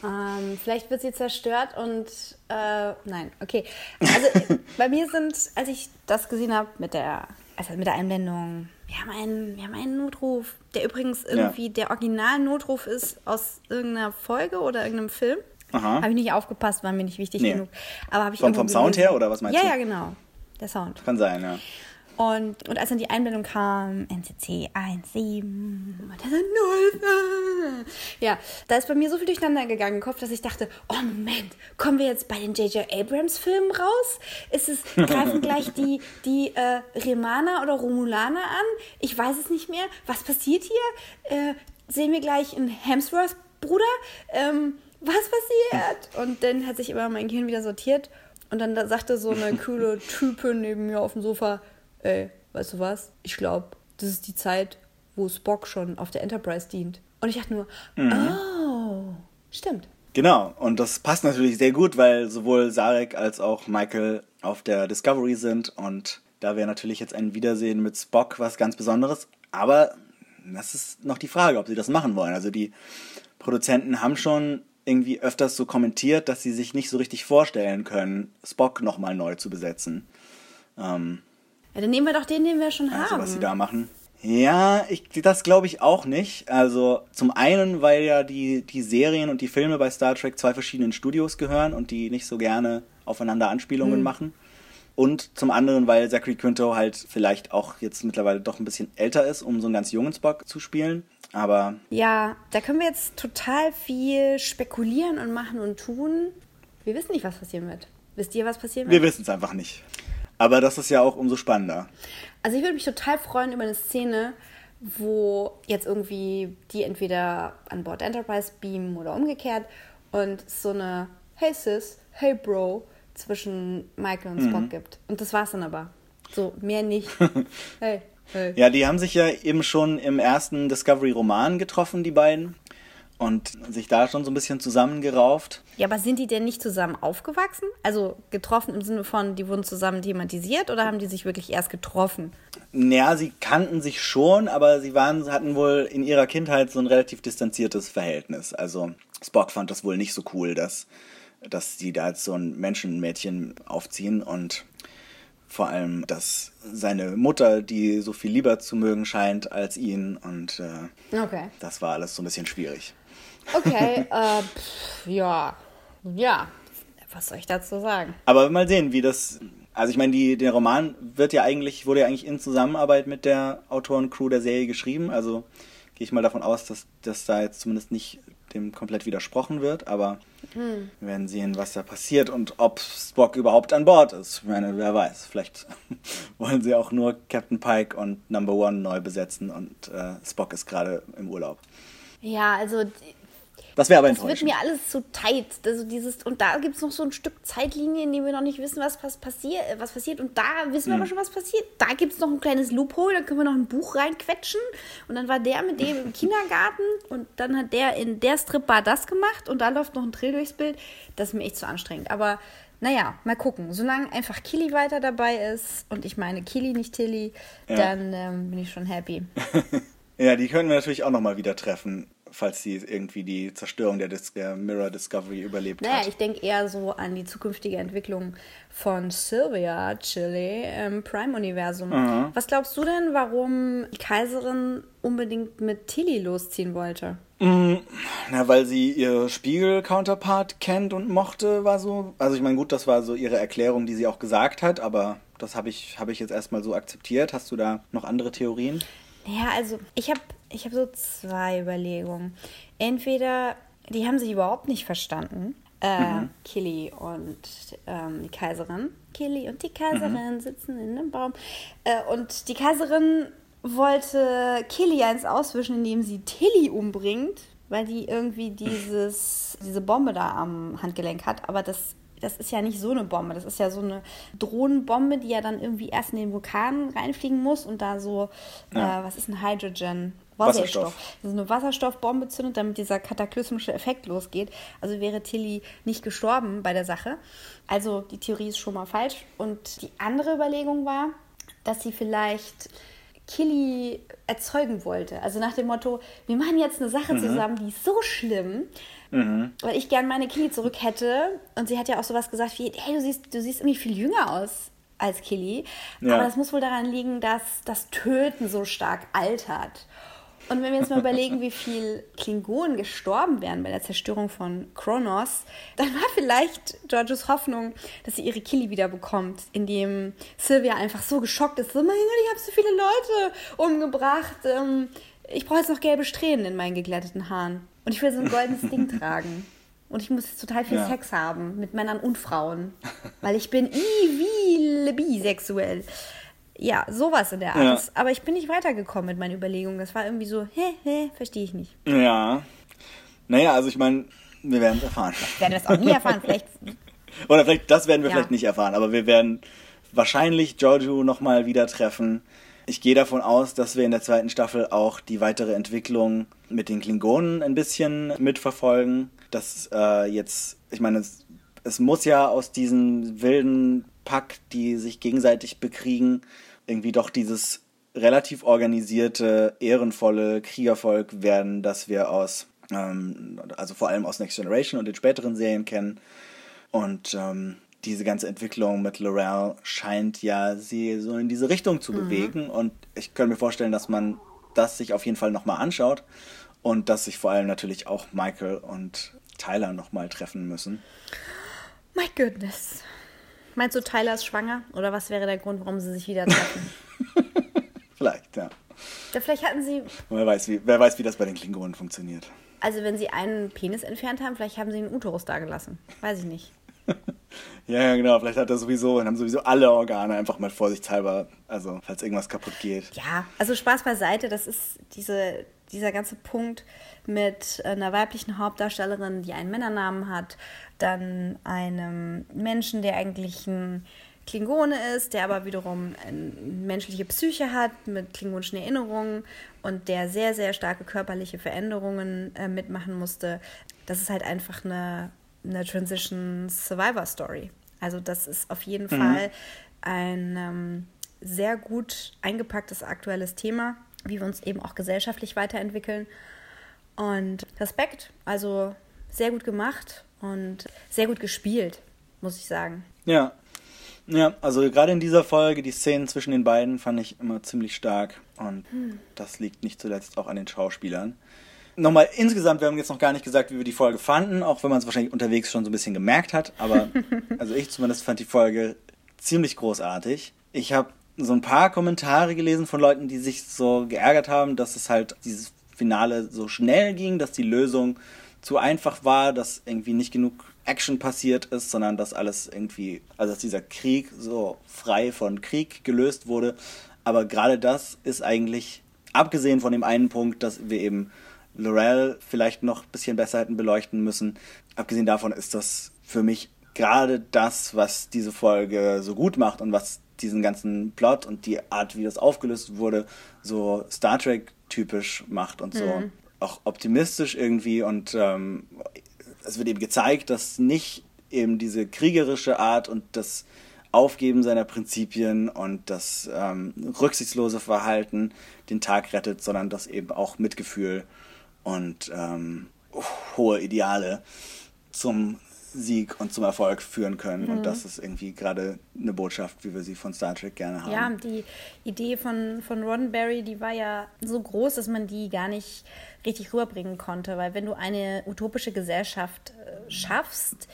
Ähm, vielleicht wird sie zerstört und äh, nein, okay. Also bei mir sind, als ich das gesehen habe mit der, also mit der Einblendung, wir haben einen, wir haben einen Notruf, der übrigens irgendwie Ja. der Original-Notruf ist aus irgendeiner Folge oder irgendeinem Film. Aha. Habe ich nicht aufgepasst, war mir nicht wichtig Nee. genug. Aber ich Vom- vom Sound her oder was meinst ja, du? Ja, genau. Der Sound. Kann sein, ja. Und, und als dann die Einblendung kam, NCC 17, und dann 0, ja, da ist bei mir so viel durcheinander gegangen im Kopf, dass ich dachte, oh Moment, kommen wir jetzt bei den J.J. Abrams Filmen raus? Ist es, greifen gleich die, die äh, Remaner oder Romulaner an? Ich weiß es nicht mehr. Was passiert hier? Äh, sehen wir gleich einen Hemsworth-Bruder? Ähm, was passiert? Und dann hat sich immer mein Gehirn wieder sortiert und dann da sagte so eine coole Type neben mir auf dem Sofa, ey, weißt du was? Ich glaube, das ist die Zeit, wo Spock schon auf der Enterprise dient. Und ich dachte nur, oh, stimmt. Genau, und das passt natürlich sehr gut, weil sowohl Sarek als auch Michael auf der Discovery sind und da wäre natürlich jetzt ein Wiedersehen mit Spock was ganz Besonderes. Aber das ist noch die Frage, ob sie das machen wollen. Also die Produzenten haben schon irgendwie öfters so kommentiert, dass sie sich nicht so richtig vorstellen können, Spock nochmal neu zu besetzen. Ähm, Ja, dann nehmen wir doch den, den wir schon also haben. was sie da machen. Ja, ich, das glaube ich auch nicht. Also zum einen, weil ja die, die Serien und die Filme bei Star Trek zwei verschiedenen Studios gehören und die nicht so gerne aufeinander Anspielungen machen. Und zum anderen, weil Zachary Quinto halt vielleicht auch jetzt mittlerweile doch ein bisschen älter ist, um so einen ganz jungen Spock zu spielen. Aber Ja, da können wir jetzt total viel spekulieren und machen und tun. Wir wissen nicht, was passieren wird. Wisst ihr, was passieren wir wird? wissen es einfach nicht. Aber das ist ja auch umso spannender. Also ich würde mich total freuen über eine Szene, wo jetzt irgendwie die entweder an Bord Enterprise beamen oder umgekehrt und es so eine Hey Sis, Hey Bro zwischen Michael und Mhm. Spock gibt. Und das war's dann aber. So, mehr nicht. hey, hey. Ja, die haben sich ja eben schon im ersten Discovery-Roman getroffen, die beiden. Und sich da schon so ein bisschen zusammengerauft. Ja, aber sind die denn nicht zusammen aufgewachsen? Also getroffen im Sinne von, die wurden zusammen thematisiert oder haben die sich wirklich erst getroffen? Naja, sie kannten sich schon, aber sie waren, hatten wohl in ihrer Kindheit so ein relativ distanziertes Verhältnis. Also Spock fand das wohl nicht so cool, dass, dass die da jetzt so ein Menschenmädchen aufziehen und vor allem, dass seine Mutter, die so viel lieber zu mögen scheint als ihn und äh, Okay. das war alles so ein bisschen schwierig. Okay, äh, pff, ja. Ja. Was soll ich dazu sagen? Aber mal sehen, wie das. Also ich meine, die, der Roman wird ja eigentlich, wurde ja eigentlich in Zusammenarbeit mit der Autorencrew der Serie geschrieben. Also gehe ich mal davon aus, dass, dass da jetzt zumindest nicht dem komplett widersprochen wird. Aber wir werden sehen, was da passiert und ob Spock überhaupt an Bord ist. Ich meine, wer weiß. Vielleicht wollen sie auch nur Captain Pike und Number One neu besetzen und äh, Spock ist gerade im Urlaub. Ja, also Das wäre aber Das wird enttäuschend. mir alles zu tight. Also dieses, und da gibt es noch so ein Stück Zeitlinie, in dem wir noch nicht wissen, was, was, passier, was passiert. Und da wissen wir Hm. aber schon, was passiert. Da gibt es noch ein kleines Loophole, da können wir noch ein Buch reinquetschen. Und dann war der mit dem im Kindergarten und dann hat der in der Stripbar das gemacht und da läuft noch ein Trill durchs Bild. Das ist mir echt zu anstrengend. Aber naja, mal gucken. Solange einfach Killy weiter dabei ist und ich meine Killy, nicht Tilly, Ja. dann ähm, bin ich schon happy. Ja, die können wir natürlich auch nochmal wieder treffen, falls sie irgendwie die Zerstörung der, Dis der Mirror Discovery überlebt Naja, hat. ich denke eher so an die zukünftige Entwicklung von Sylvia Chile im Prime-Universum. Was glaubst du denn, warum die Kaiserin unbedingt mit Tilly losziehen wollte? Na, weil sie ihr Spiegel-Counterpart kennt und mochte, war so. Also ich meine, gut, das war so ihre Erklärung, die sie auch gesagt hat, aber das habe ich, hab ich jetzt erstmal so akzeptiert. Hast du da noch andere Theorien? Ja, also ich habe ich hab so zwei Überlegungen. Entweder die haben sich überhaupt nicht verstanden, äh, Killy und ähm, die Kaiserin. Killy und die Kaiserin sitzen in einem Baum. Äh, und die Kaiserin wollte Killy eins auswischen, indem sie Tilly umbringt, weil die irgendwie dieses, diese Bombe da am Handgelenk hat. Aber das, das ist ja nicht so eine Bombe. Das ist ja so eine Drohnenbombe, die ja dann irgendwie erst in den Vulkan reinfliegen muss und da so, Ja. äh, was ist ein Hydrogen? Wasserstoff. Wasserstoff. Das ist eine Wasserstoffbombe zündet, damit dieser kataklysmische Effekt losgeht. Also wäre Tilly nicht gestorben bei der Sache. Also die Theorie ist schon mal falsch. Und die andere Überlegung war, dass sie vielleicht Killy erzeugen wollte. Also nach dem Motto, wir machen jetzt eine Sache zusammen, die ist so schlimm, weil ich gern meine Killy zurück hätte. Und sie hat ja auch sowas gesagt wie, hey, du siehst, du siehst irgendwie viel jünger aus als Killy. Ja. Aber das muss wohl daran liegen, dass das Töten so stark altert. Und wenn wir jetzt mal überlegen, wie viel Klingonen gestorben wären bei der Zerstörung von Kronos, dann war vielleicht Georges Hoffnung, dass sie ihre Killy wieder bekommt, indem Sylvia einfach so geschockt ist, so, mein Gott, ich habe so viele Leute umgebracht, ähm, ich brauche jetzt noch gelbe Strähnen in meinen geglätteten Haaren. Und ich will so ein goldenes Ding tragen. Und ich muss jetzt total viel Ja. Sex haben mit Männern und Frauen. Weil ich bin evil bisexuell. Ja, sowas in der Art. Ja. Das- Aber ich bin nicht weitergekommen mit meinen Überlegungen. Das war irgendwie so, hä, hä, verstehe ich nicht. Ja. Naja, also ich meine, wir werden es erfahren. Werden wir es auch nie erfahren. Vielleicht, Oder vielleicht, das werden wir Ja. vielleicht nicht erfahren, aber wir werden wahrscheinlich Giorgio nochmal wieder treffen. Ich gehe davon aus, dass wir in der zweiten Staffel auch die weitere Entwicklung mit den Klingonen ein bisschen mitverfolgen. Dass äh, jetzt, ich meine, es, es muss ja aus diesem wilden Pack, die sich gegenseitig bekriegen, irgendwie doch dieses relativ organisierte, ehrenvolle Kriegervolk werden, das wir aus, ähm, also vor allem aus Next Generation und den späteren Serien kennen. Und ähm, diese ganze Entwicklung mit Laurel scheint ja sie so in diese Richtung zu bewegen. Und ich könnte mir vorstellen, dass man das sich auf jeden Fall nochmal anschaut und dass sich vor allem natürlich auch Michael und Tyler nochmal treffen müssen. my goodness. Meinst du, Tyler ist schwanger? Oder was wäre der Grund, warum sie sich wieder treffen? Vielleicht, ja. ja, vielleicht hatten sie, Wer weiß, wie, wer weiß, wie das bei den Klingonen funktioniert. also wenn sie einen Penis entfernt haben, vielleicht haben sie einen Uterus dagelassen. Weiß ich nicht. Ja, ja, genau. Vielleicht hat er sowieso, haben sowieso alle Organe einfach mal vorsichtshalber, also falls irgendwas kaputt geht. Ja, also Spaß beiseite, das ist diese, dieser ganze Punkt mit einer weiblichen Hauptdarstellerin, die einen Männernamen hat, dann einem Menschen, der eigentlich ein Klingone ist, der aber wiederum eine menschliche Psyche hat mit klingonischen Erinnerungen und der sehr, sehr starke körperliche Veränderungen äh, mitmachen musste. Das ist halt einfach eine, eine Transition Survivor Story. Also das ist auf jeden Fall ein ähm, sehr gut eingepacktes aktuelles Thema, wie wir uns eben auch gesellschaftlich weiterentwickeln. Und Respekt, also sehr gut gemacht und sehr gut gespielt, muss ich sagen. Ja. Ja, also gerade in dieser Folge, die Szenen zwischen den beiden fand ich immer ziemlich stark. Und das liegt nicht zuletzt auch an den Schauspielern. Nochmal insgesamt, wir haben jetzt noch gar nicht gesagt, wie wir die Folge fanden, auch wenn man es wahrscheinlich unterwegs schon so ein bisschen gemerkt hat. Aber also ich zumindest fand die Folge ziemlich großartig. Ich habe so ein paar Kommentare gelesen von Leuten, die sich so geärgert haben, dass es halt dieses Finale so schnell ging, dass die Lösung zu einfach war, dass irgendwie nicht genug Action passiert ist, sondern dass alles irgendwie, also dass dieser Krieg so frei von Krieg gelöst wurde. Aber gerade das ist eigentlich, abgesehen von dem einen Punkt, dass wir eben Laurel vielleicht noch ein bisschen besser hätten beleuchten müssen, abgesehen davon ist das für mich gerade das, was diese Folge so gut macht und was diesen ganzen Plot und die Art, wie das aufgelöst wurde, so Star Trek typisch macht und so. Auch optimistisch irgendwie und ähm, es wird eben gezeigt, dass nicht eben diese kriegerische Art und das Aufgeben seiner Prinzipien und das ähm, rücksichtslose Verhalten den Tag rettet, sondern dass eben auch Mitgefühl und ähm, hohe Ideale zum Sieg und zum Erfolg führen können. Und das ist irgendwie gerade eine Botschaft, wie wir sie von Star Trek gerne haben. Ja, die Idee von, von Roddenberry, die war ja so groß, dass man die gar nicht richtig rüberbringen konnte. Weil wenn du eine utopische Gesellschaft äh, schaffst,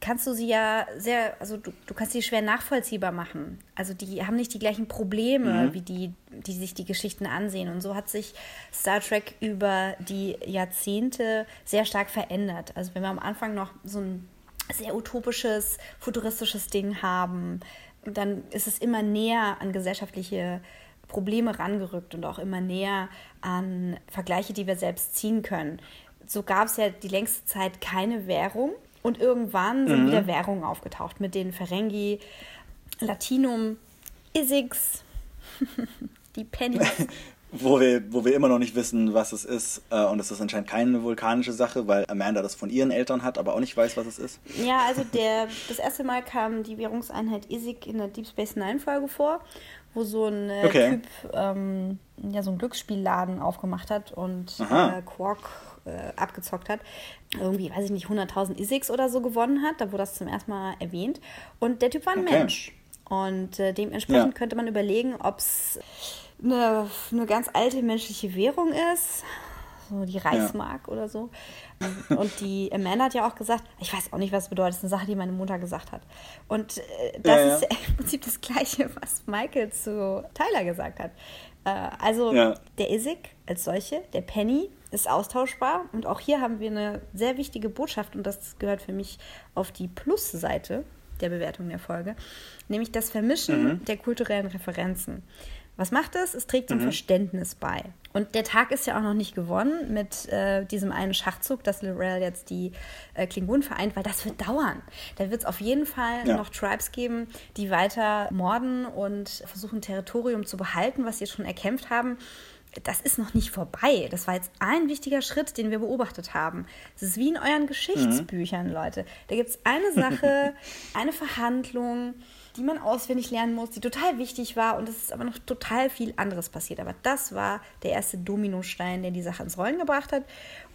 kannst du sie ja sehr, also du, du kannst sie schwer nachvollziehbar machen. Also die haben nicht die gleichen Probleme, wie die, die sich die Geschichten ansehen. Und so hat sich Star Trek über die Jahrzehnte sehr stark verändert. Also wenn wir am Anfang noch so ein sehr utopisches, futuristisches Ding haben, dann ist es immer näher an gesellschaftliche Probleme rangerückt und auch immer näher an Vergleiche, die wir selbst ziehen können. So gab es ja die längste Zeit keine Währung und irgendwann sind wieder Währungen aufgetaucht mit den Ferengi, Latinum, Isix, die Pennies. wo wir, wo wir immer noch nicht wissen, was es ist. Äh, und es ist anscheinend keine vulkanische Sache, weil Amanda das von ihren Eltern hat, aber auch nicht weiß, was es ist. Ja, also der, das erste Mal kam die Währungseinheit ISIC in der Deep Space Nine Folge vor, wo so ein äh, Okay. Typ ähm, ja, so einen Glücksspielladen aufgemacht hat und äh, Quark äh, abgezockt hat. Irgendwie, weiß ich nicht, 100.000 ISICs oder so gewonnen hat. Da wurde das zum ersten Mal erwähnt. Und der Typ war ein Okay. Mensch. Und äh, dementsprechend Ja. könnte man überlegen, ob es eine, eine ganz alte menschliche Währung ist. So die Reichsmark oder so. Und die Amanda hat ja auch gesagt, ich weiß auch nicht, was es bedeutet, das ist eine Sache, die meine Mutter gesagt hat. Und äh, das Ja, ja. ist im Prinzip das Gleiche, was Michael zu Tyler gesagt hat. Äh, also Ja. der Isik als solche, der Penny, ist austauschbar. Und auch hier haben wir eine sehr wichtige Botschaft und das gehört für mich auf die Plus-Seite der Bewertung der Folge, nämlich das Vermischen der kulturellen Referenzen. Was macht es? Es trägt zum Verständnis bei. Und der Tag ist ja auch noch nicht gewonnen mit äh, diesem einen Schachzug, dass Lorel jetzt die äh, Klingonen vereint, weil das wird dauern. Da wird es auf jeden Fall Ja. noch Tribes geben, die weiter morden und versuchen, Territorium zu behalten, was sie jetzt schon erkämpft haben. Das ist noch nicht vorbei. Das war jetzt ein wichtiger Schritt, den wir beobachtet haben. Es ist wie in euren Geschichtsbüchern, Leute. Da gibt es eine Sache, eine Verhandlung, die man auswendig lernen muss, die total wichtig war und es ist aber noch total viel anderes passiert. Aber das war der erste Dominostein, der die Sache ins Rollen gebracht hat.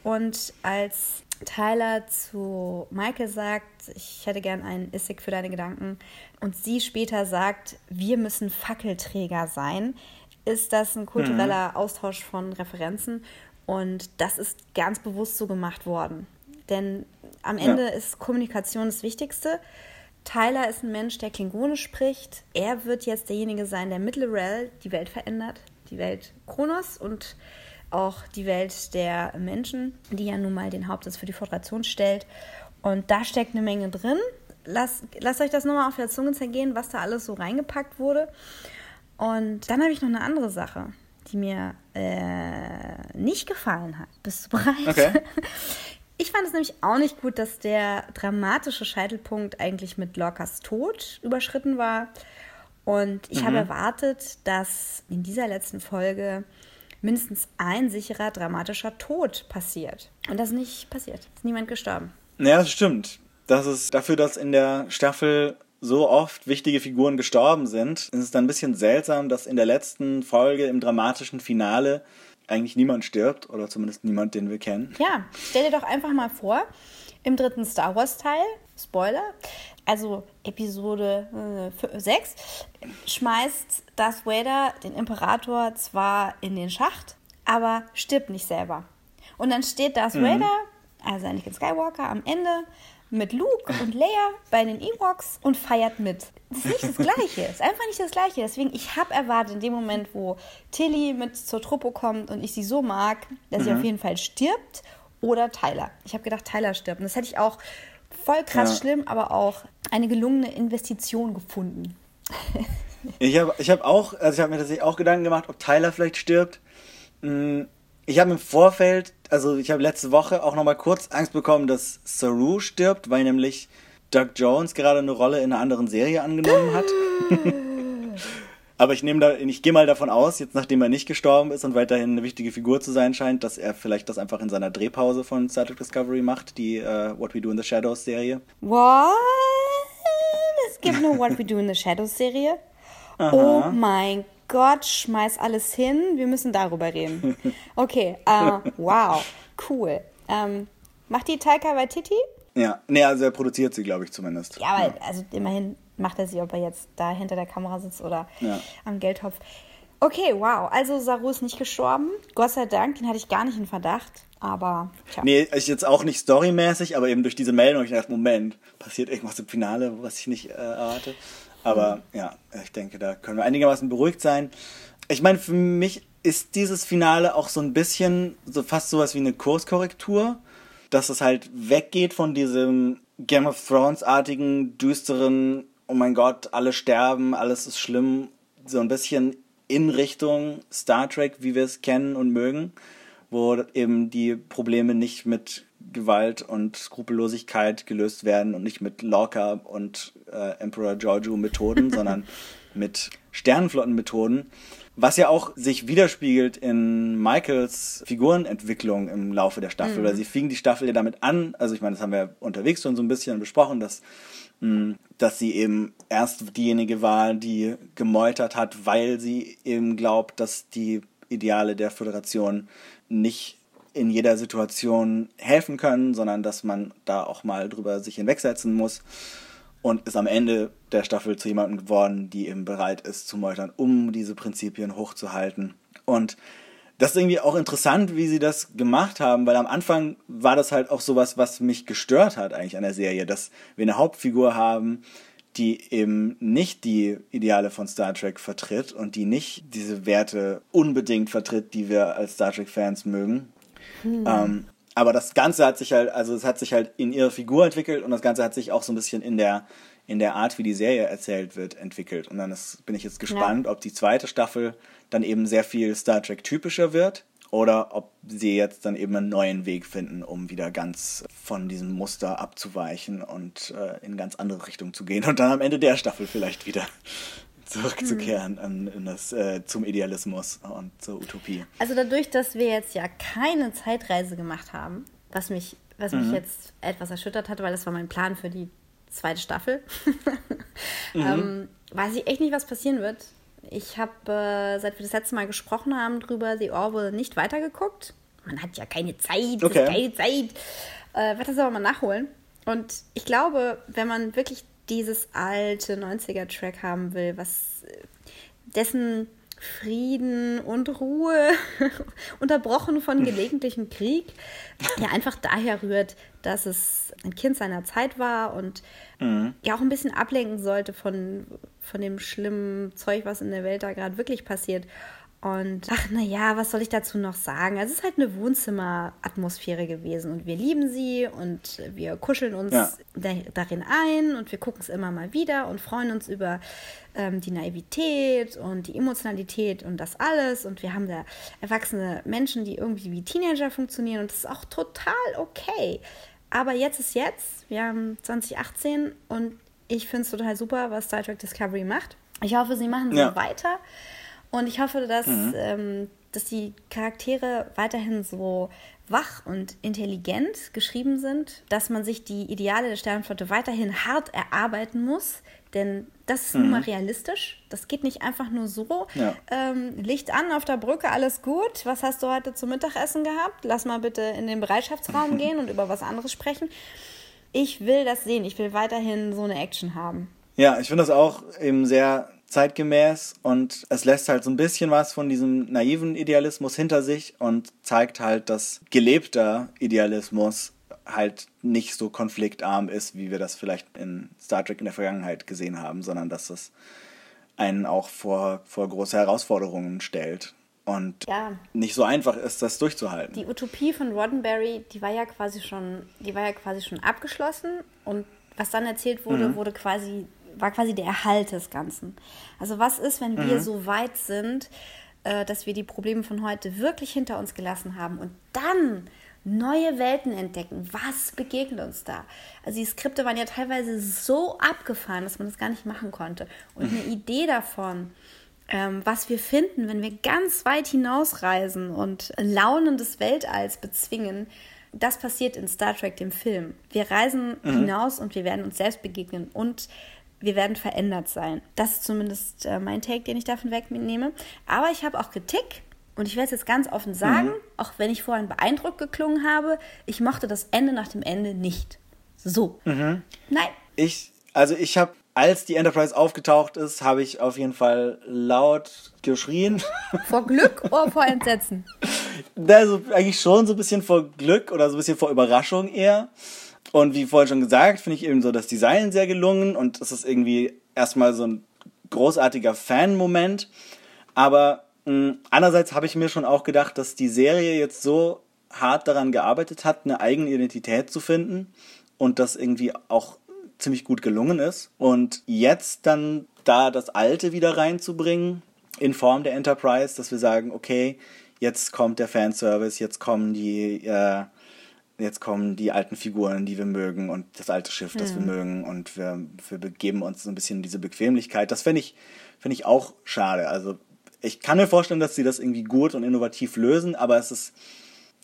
Und als Tyler zu Michael sagt, ich hätte gern einen Issig für deine Gedanken und sie später sagt, wir müssen Fackelträger sein, ist das ein kultureller Austausch von Referenzen und das ist ganz bewusst so gemacht worden. Denn am Ende ist Kommunikation das Wichtigste. Tyler ist ein Mensch, der Klingonisch spricht. Er wird jetzt derjenige sein, der mit Lorel die Welt verändert. Die Welt Kronos und auch die Welt der Menschen, die ja nun mal den Hauptsitz für die Föderation stellt. Und da steckt eine Menge drin. Lasst, lasst euch das nochmal auf der Zunge zergehen, was da alles so reingepackt wurde. Und dann habe ich noch eine andere Sache, die mir äh, nicht gefallen hat. Bist du bereit? Okay. Ich fand es nämlich auch nicht gut, dass der dramatische Scheitelpunkt eigentlich mit Lorcas Tod überschritten war. Und ich habe erwartet, dass in dieser letzten Folge mindestens ein sicherer dramatischer Tod passiert. Und das ist nicht passiert. Ist niemand gestorben. Ja, das stimmt. Das ist dafür, dass in der Staffel so oft wichtige Figuren gestorben sind, ist es dann ein bisschen seltsam, dass in der letzten Folge im dramatischen Finale eigentlich niemand stirbt oder zumindest niemand, den wir kennen. Ja, stell dir doch einfach mal vor, im dritten Star Wars Teil, Spoiler, also Episode 6, schmeißt Darth Vader den Imperator zwar in den Schacht, aber stirbt nicht selber. Und dann steht Darth Vader, also Anakin Skywalker, am Ende mit Luke und Leia bei den Ewoks und feiert mit. Das ist nicht das Gleiche. Ist einfach nicht das Gleiche. Deswegen, ich habe erwartet, in dem Moment, wo Tilly mit zur Truppe kommt und ich sie so mag, dass sie auf jeden Fall stirbt oder Tyler. Ich habe gedacht, Tyler stirbt. Und das hätte ich auch voll krass Ja. schlimm, aber auch eine gelungene Investition gefunden. Ich habe ich hab auch, also ich habe mir tatsächlich auch Gedanken gemacht, ob Tyler vielleicht stirbt. Mm, Ich habe im Vorfeld, also ich habe letzte Woche auch nochmal kurz Angst bekommen, dass Saru stirbt, weil nämlich Doug Jones gerade eine Rolle in einer anderen Serie angenommen hat. Aber ich nehme da, ich gehe mal davon aus, jetzt nachdem er nicht gestorben ist und weiterhin eine wichtige Figur zu sein scheint, dass er vielleicht das einfach in seiner Drehpause von Star Trek Discovery macht, die äh, What We Do in the Shadows Serie. What? Es gibt eine What We Do in the Shadows Serie. Oh mein Gott, schmeiß alles hin. Wir müssen darüber reden. Okay, äh, wow, cool. Ähm, macht die Taika Waititi? Ja, nee, also er produziert sie, glaube ich zumindest. Ja, aber also immerhin macht er sie, ob er jetzt da hinter der Kamera sitzt oder Ja. am Geldtopf. Okay, wow. Also Saru ist nicht gestorben. Gott sei Dank, den hatte ich gar nicht in Verdacht. Aber tja. Nee, ich jetzt auch nicht storymäßig, aber eben durch diese Meldung ich gedacht, Moment, passiert irgendwas im Finale, was ich nicht äh, erwarte. Aber ja, ich denke, da können wir einigermaßen beruhigt sein. Ich meine, für mich ist dieses Finale auch so ein bisschen so fast sowas wie eine Kurskorrektur, dass es halt weggeht von diesem Game of Thrones-artigen, düsteren, oh mein Gott, alle sterben, alles ist schlimm, so ein bisschen in Richtung Star Trek, wie wir es kennen und mögen wo eben die Probleme nicht mit Gewalt und Skrupellosigkeit gelöst werden und nicht mit Lorca und äh, Emperor Giorgio Methoden, sondern mit Sternenflottenmethoden. Was ja auch sich widerspiegelt in Michaels Figurenentwicklung im Laufe der Staffel, mhm. weil sie fing die Staffel ja damit an, also ich meine, das haben wir unterwegs schon so ein bisschen besprochen, dass hm, dass sie eben erst diejenige war, die gemeutert hat, weil sie eben glaubt, dass die Ideale der Föderation nicht in jeder Situation helfen können, sondern dass man da auch mal drüber sich hinwegsetzen muss und ist am Ende der Staffel zu jemandem geworden, die eben bereit ist zu meutern, um diese Prinzipien hochzuhalten. Und das ist irgendwie auch interessant, wie sie das gemacht haben, weil am Anfang war das halt auch sowas, was mich gestört hat eigentlich an der Serie, dass wir eine Hauptfigur haben, die eben nicht die Ideale von Star Trek vertritt und die nicht diese Werte unbedingt vertritt, die wir als Star Trek-Fans mögen. Hm. Ähm, aber das Ganze hat sich halt, also es hat sich halt in ihrer Figur entwickelt und das Ganze hat sich auch so ein bisschen in der, in der Art, wie die Serie erzählt wird, entwickelt. Und dann ist, bin ich jetzt gespannt, ja. ob die zweite Staffel dann eben sehr viel Star Trek typischer wird oder ob sie jetzt dann eben einen neuen Weg finden, um wieder ganz von diesem Muster abzuweichen und äh, in ganz andere Richtung zu gehen und dann am Ende der Staffel vielleicht wieder zurückzukehren mhm. in das, äh, zum Idealismus und zur Utopie. Also dadurch, dass wir jetzt ja keine Zeitreise gemacht haben, was mich, was mich mhm. jetzt etwas erschüttert hatte, weil das war mein Plan für die zweite Staffel, mhm. ähm, weiß ich echt nicht, was passieren wird. Ich habe, äh, seit wir das letzte Mal gesprochen haben, drüber The Orville nicht weitergeguckt. Man hat ja keine Zeit, okay. keine Zeit. Äh, werde das aber mal nachholen. Und ich glaube, wenn man wirklich dieses alte 90er-Track haben will, was äh, dessen Frieden und Ruhe, unterbrochen von gelegentlichem Krieg, ja einfach daher rührt, dass es ein Kind seiner Zeit war und mhm. ja auch ein bisschen ablenken sollte von, von dem schlimmen Zeug, was in der Welt da gerade wirklich passiert. Und ach, naja, was soll ich dazu noch sagen? Also, es ist halt eine Wohnzimmeratmosphäre gewesen und wir lieben sie und wir kuscheln uns ja. da, darin ein und wir gucken es immer mal wieder und freuen uns über ähm, die Naivität und die Emotionalität und das alles. Und wir haben da erwachsene Menschen, die irgendwie wie Teenager funktionieren und das ist auch total okay. Aber jetzt ist jetzt, wir haben 2018 und ich finde es total super, was Star Trek Discovery macht. Ich hoffe, sie machen so weiter. Und ich hoffe, dass, mhm. ähm, dass die Charaktere weiterhin so wach und intelligent geschrieben sind, dass man sich die Ideale der Sternenflotte weiterhin hart erarbeiten muss, denn das ist mhm. nun mal realistisch. Das geht nicht einfach nur so. Ja. Ähm, Licht an auf der Brücke, alles gut. Was hast du heute zum Mittagessen gehabt? Lass mal bitte in den Bereitschaftsraum gehen und über was anderes sprechen. Ich will das sehen. Ich will weiterhin so eine Action haben. Ja, ich finde das auch eben sehr zeitgemäß und es lässt halt so ein bisschen was von diesem naiven Idealismus hinter sich und zeigt halt, dass gelebter Idealismus halt nicht so konfliktarm ist, wie wir das vielleicht in Star Trek in der Vergangenheit gesehen haben, sondern dass es einen auch vor, vor große Herausforderungen stellt und ja. nicht so einfach ist, das durchzuhalten. Die Utopie von Roddenberry, die war ja quasi schon, die war ja quasi schon abgeschlossen und was dann erzählt wurde, mhm. wurde quasi war quasi der Erhalt des Ganzen. Also was ist, wenn mhm. wir so weit sind, äh, dass wir die Probleme von heute wirklich hinter uns gelassen haben und dann neue Welten entdecken. Was begegnet uns da? Also die Skripte waren ja teilweise so abgefahren, dass man das gar nicht machen konnte. Und eine Idee davon, ähm, was wir finden, wenn wir ganz weit hinausreisen und Launen des Weltalls bezwingen, das passiert in Star Trek, dem Film. Wir reisen mhm. hinaus und wir werden uns selbst begegnen und wir werden verändert sein. Das ist zumindest äh, mein Take, den ich davon wegnehme. Aber ich habe auch Kritik und ich werde es jetzt ganz offen sagen, mhm. auch wenn ich vorhin beeindruckt geklungen habe, ich mochte das Ende nach dem Ende nicht. So. Mhm. Nein. Ich, also ich habe, als die Enterprise aufgetaucht ist, habe ich auf jeden Fall laut geschrien. Vor Glück oder vor Entsetzen? Also eigentlich schon so ein bisschen vor Glück oder so ein bisschen vor Überraschung eher. Und wie vorhin schon gesagt, finde ich eben so das Design sehr gelungen und es ist irgendwie erstmal so ein großartiger Fan-Moment. Aber mh, hm, andererseits habe ich mir schon auch gedacht, dass die Serie jetzt so hart daran gearbeitet hat, eine eigene Identität zu finden und das irgendwie auch ziemlich gut gelungen ist. Und jetzt dann da das Alte wieder reinzubringen in Form der Enterprise, dass wir sagen, okay, jetzt kommt der Fanservice, jetzt kommen die äh, jetzt kommen die alten Figuren, die wir mögen und das alte Schiff, das mhm. wir mögen und wir, wir begeben uns so ein bisschen in diese Bequemlichkeit. Das finde ich, finde ich auch schade. Also ich kann mir vorstellen, dass sie das irgendwie gut und innovativ lösen, aber es ist,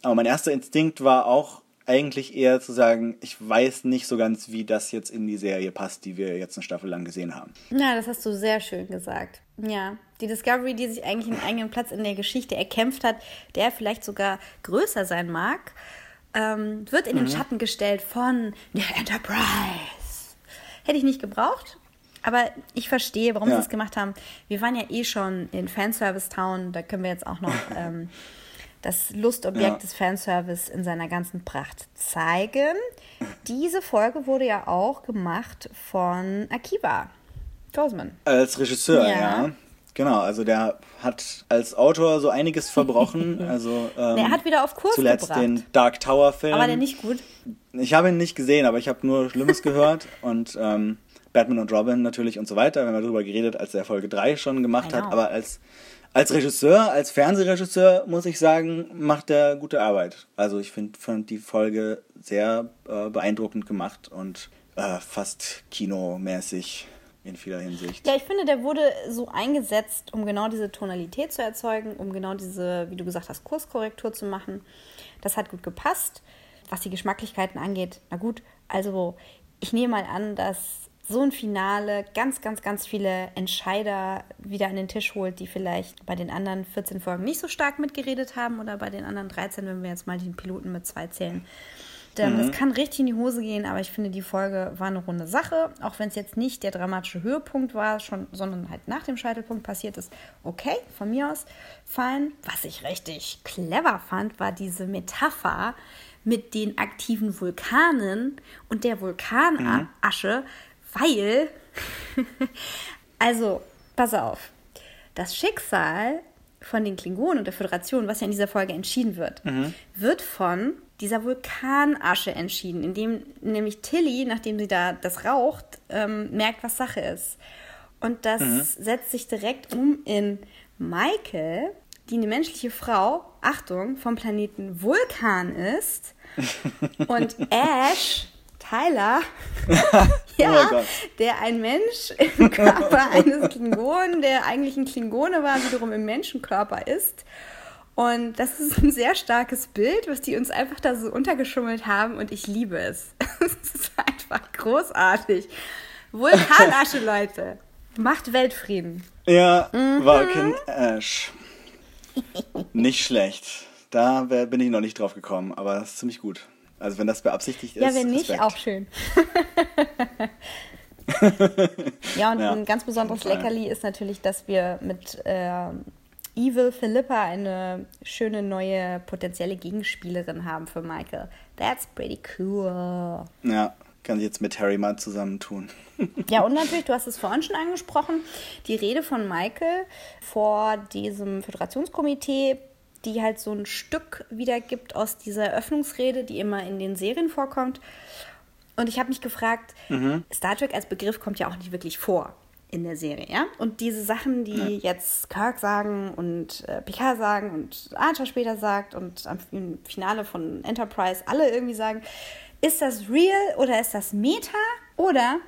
aber mein erster Instinkt war auch eigentlich eher zu sagen, ich weiß nicht so ganz, wie das jetzt in die Serie passt, die wir jetzt eine Staffel lang gesehen haben. Ja, das hast du sehr schön gesagt. Ja, die Discovery, die sich eigentlich einen eigenen Platz in der Geschichte erkämpft hat, der vielleicht sogar größer sein mag, ähm, wird in den Schatten gestellt von der Enterprise. Hätte ich nicht gebraucht, aber ich verstehe, warum Ja. sie es gemacht haben. Wir waren ja eh schon in Fanservice Town, da können wir jetzt auch noch ähm, das Lustobjekt Ja. des Fanservice in seiner ganzen Pracht zeigen. Diese Folge wurde ja auch gemacht von Akiva Goldsman. Als Regisseur, Ja. ja. Genau, also der hat als Autor so einiges verbrochen. Also ähm, Er hat wieder auf Kurs zuletzt gebracht. den Dark Tower Film. Aber der nicht gut. Ich habe ihn nicht gesehen, aber ich habe nur Schlimmes gehört und ähm, Batman und Robin natürlich und so weiter. Wir haben darüber geredet, als er Folge 3 schon gemacht I hat. Aber als, als Regisseur, als Fernsehregisseur, muss ich sagen, macht er gute Arbeit. Also ich finde fand die Folge sehr äh, beeindruckend gemacht und äh, fast kinomäßig in vieler Hinsicht. Ja, ich finde, der wurde so eingesetzt, um genau diese Tonalität zu erzeugen, um genau diese, wie du gesagt hast, Kurskorrektur zu machen. Das hat gut gepasst. Was die Geschmacklichkeiten angeht, na gut, also ich nehme mal an, dass so ein Finale ganz, ganz, ganz viele Entscheider wieder an den Tisch holt, die vielleicht bei den anderen 14 Folgen nicht so stark mitgeredet haben oder bei den anderen 13, wenn wir jetzt mal den Piloten mit zwei zählen. Ähm, Das kann richtig in die Hose gehen, aber ich finde, die Folge war eine runde Sache. Auch wenn es jetzt nicht der dramatische Höhepunkt war, schon, sondern halt nach dem Scheitelpunkt passiert ist. Okay, von mir aus fein. Was ich richtig clever fand, war diese Metapher mit den aktiven Vulkanen und der Vulkanasche, weil, also, pass auf, das Schicksal von den Klingonen und der Föderation, was ja in dieser Folge entschieden wird, wird von dieser Vulkanasche entschieden, indem nämlich Tilly, nachdem sie da das raucht, ähm, merkt, was Sache ist. Und das setzt sich direkt um in Michael, die eine menschliche Frau, Achtung, vom Planeten Vulkan ist. Und Ash, Tyler, ja, Oh der ein Mensch im Körper eines Klingonen, der eigentlich ein Klingone war, wiederum im Menschenkörper ist. Und das ist ein sehr starkes Bild, was die uns einfach da so untergeschummelt haben und ich liebe es. Es ist einfach großartig. Vulkanasche, Leute. Macht Weltfrieden. Ja, Mhm. Vulcan Ash. Nicht schlecht. Da bin ich noch nicht drauf gekommen, aber das ist ziemlich gut. Also wenn das beabsichtigt ist. Ja, wenn nicht, Respekt. auch schön. ja, und Ja, ein ganz besonderes. Leckerli ist natürlich, dass wir mit ähm, Evil Philippa eine schöne neue potenzielle Gegenspielerin haben für Michael. That's pretty cool. Ja, kann sich jetzt mit Harry mal zusammentun. Ja, und natürlich, du hast es vorhin schon angesprochen, die Rede von Michael vor diesem Föderationskomitee, die halt so ein Stück wiedergibt aus dieser Eröffnungsrede, die immer in den Serien vorkommt. Und ich habe mich gefragt, Star Trek als Begriff kommt ja auch nicht wirklich vor in der Serie, ja? Und diese Sachen, die jetzt Kirk sagen und äh, Picard sagen und Archer später sagt und am im Finale von Enterprise alle irgendwie sagen, ist das real oder ist das Meta oder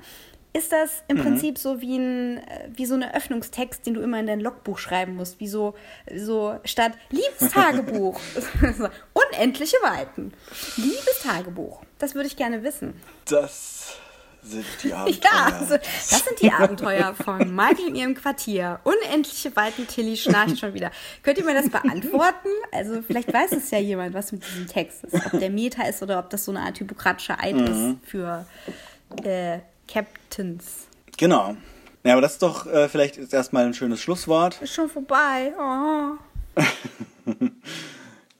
ist das im Prinzip so wie ein äh, wie so ein Öffnungstext, den du immer in dein Logbuch schreiben musst, wie so so statt Liebestagebuch so, unendliche Weiten. Liebestagebuch. Das würde ich gerne wissen. Das sind die Abenteuer. Ja, also, das sind die Abenteuer von Michael in ihrem Quartier. Unendliche Weiten, Tilly schnarcht schon wieder. Könnt ihr mir das beantworten? Also vielleicht weiß es ja jemand, was mit diesem Text ist. Ob der Meta ist oder ob das so eine Art hypokratischer Eid ist für äh, Captains. Genau. Ja, aber das ist doch äh, vielleicht jetzt erstmal ein schönes Schlusswort. Ist schon vorbei. Oh.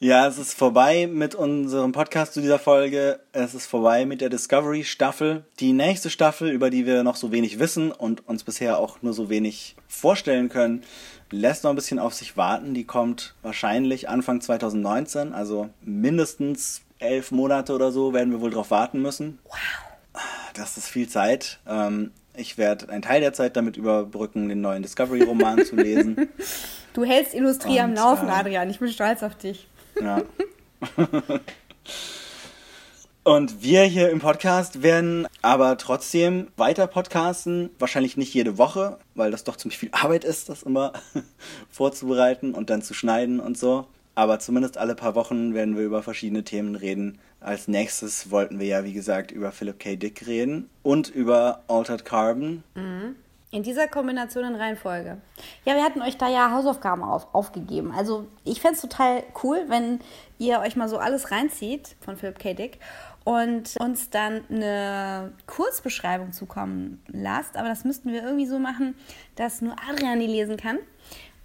Ja, es ist vorbei mit unserem Podcast zu dieser Folge. Es ist vorbei mit der Discovery-Staffel. Die nächste Staffel, über die wir noch so wenig wissen und uns bisher auch nur so wenig vorstellen können, lässt noch ein bisschen auf sich warten. Die kommt wahrscheinlich Anfang 2019, also mindestens elf Monate oder so werden wir wohl drauf warten müssen. Wow. Das ist viel Zeit. Ähm, ich werde einen Teil der Zeit damit überbrücken, den neuen Discovery-Roman zu lesen. Du hältst Industrie am Und, Laufen, äh, Adrian. Ich bin stolz auf dich. Ja. Und wir hier im Podcast werden aber trotzdem weiter podcasten. Wahrscheinlich nicht jede Woche, weil das doch ziemlich viel Arbeit ist, das immer vorzubereiten und dann zu schneiden und so. Aber zumindest alle paar Wochen werden wir über verschiedene Themen reden. Als nächstes wollten wir ja, wie gesagt, über Philip K. Dick reden und über Altered Carbon. In dieser Kombination in Reihenfolge. Ja, wir hatten euch da ja Hausaufgaben auf, aufgegeben. Also ich fände es total cool, wenn ihr euch mal so alles reinzieht von Philip K. Dick und uns dann eine Kurzbeschreibung zukommen lasst. Aber das müssten wir irgendwie so machen, dass nur Adrian die lesen kann.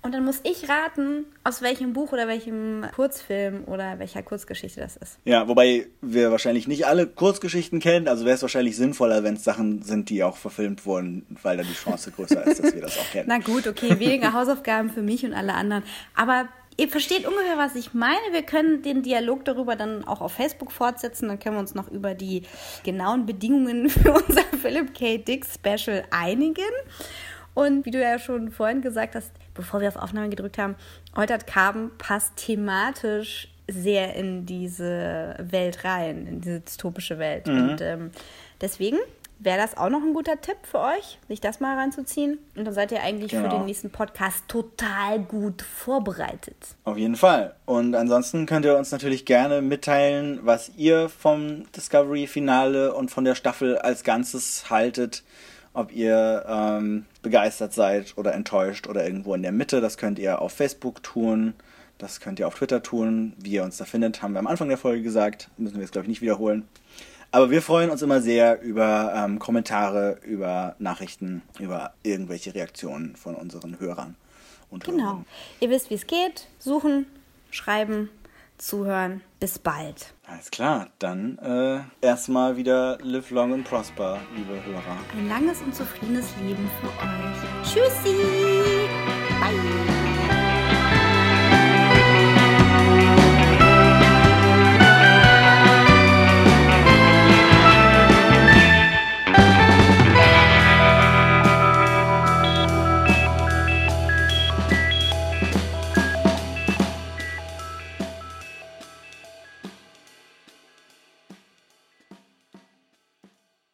Und dann muss ich raten, aus welchem Buch oder welchem Kurzfilm oder welcher Kurzgeschichte das ist. Ja, wobei wir wahrscheinlich nicht alle Kurzgeschichten kennen. Also wäre es wahrscheinlich sinnvoller, wenn es Sachen sind, die auch verfilmt wurden, weil dann die Chance größer ist, dass wir das auch kennen. Na gut, okay, weniger Hausaufgaben für mich und alle anderen. Aber ihr versteht ungefähr, was ich meine. Wir können den Dialog darüber dann auch auf Facebook fortsetzen. Dann können wir uns noch über die genauen Bedingungen für unser Philip K. Dick Special einigen. Und wie du ja schon vorhin gesagt hast, bevor wir auf Aufnahme gedrückt haben, Altered Carbon passt thematisch sehr in diese Welt rein, in diese dystopische Welt. Und ähm, deswegen wäre das auch noch ein guter Tipp für euch, sich das mal reinzuziehen. Und dann seid ihr eigentlich für Genau. den nächsten Podcast total gut vorbereitet. Auf jeden Fall. Und ansonsten könnt ihr uns natürlich gerne mitteilen, was ihr vom Discovery-Finale und von der Staffel als Ganzes haltet. Ob ihr ähm, begeistert seid oder enttäuscht oder irgendwo in der Mitte. Das könnt ihr auf Facebook tun. Das könnt ihr auf Twitter tun. Wie ihr uns da findet, haben wir am Anfang der Folge gesagt. Müssen wir jetzt, glaube ich, nicht wiederholen. Aber wir freuen uns immer sehr über ähm, Kommentare, über Nachrichten, über irgendwelche Reaktionen von unseren Hörern und Genau. Hörerinnen. Ihr wisst, wie es geht. Suchen, schreiben, zuhören. Bis bald. Alles klar, dann äh, erstmal wieder live long and prosper, liebe Hörer. Ein langes und zufriedenes Leben für euch. Tschüssi. Bye.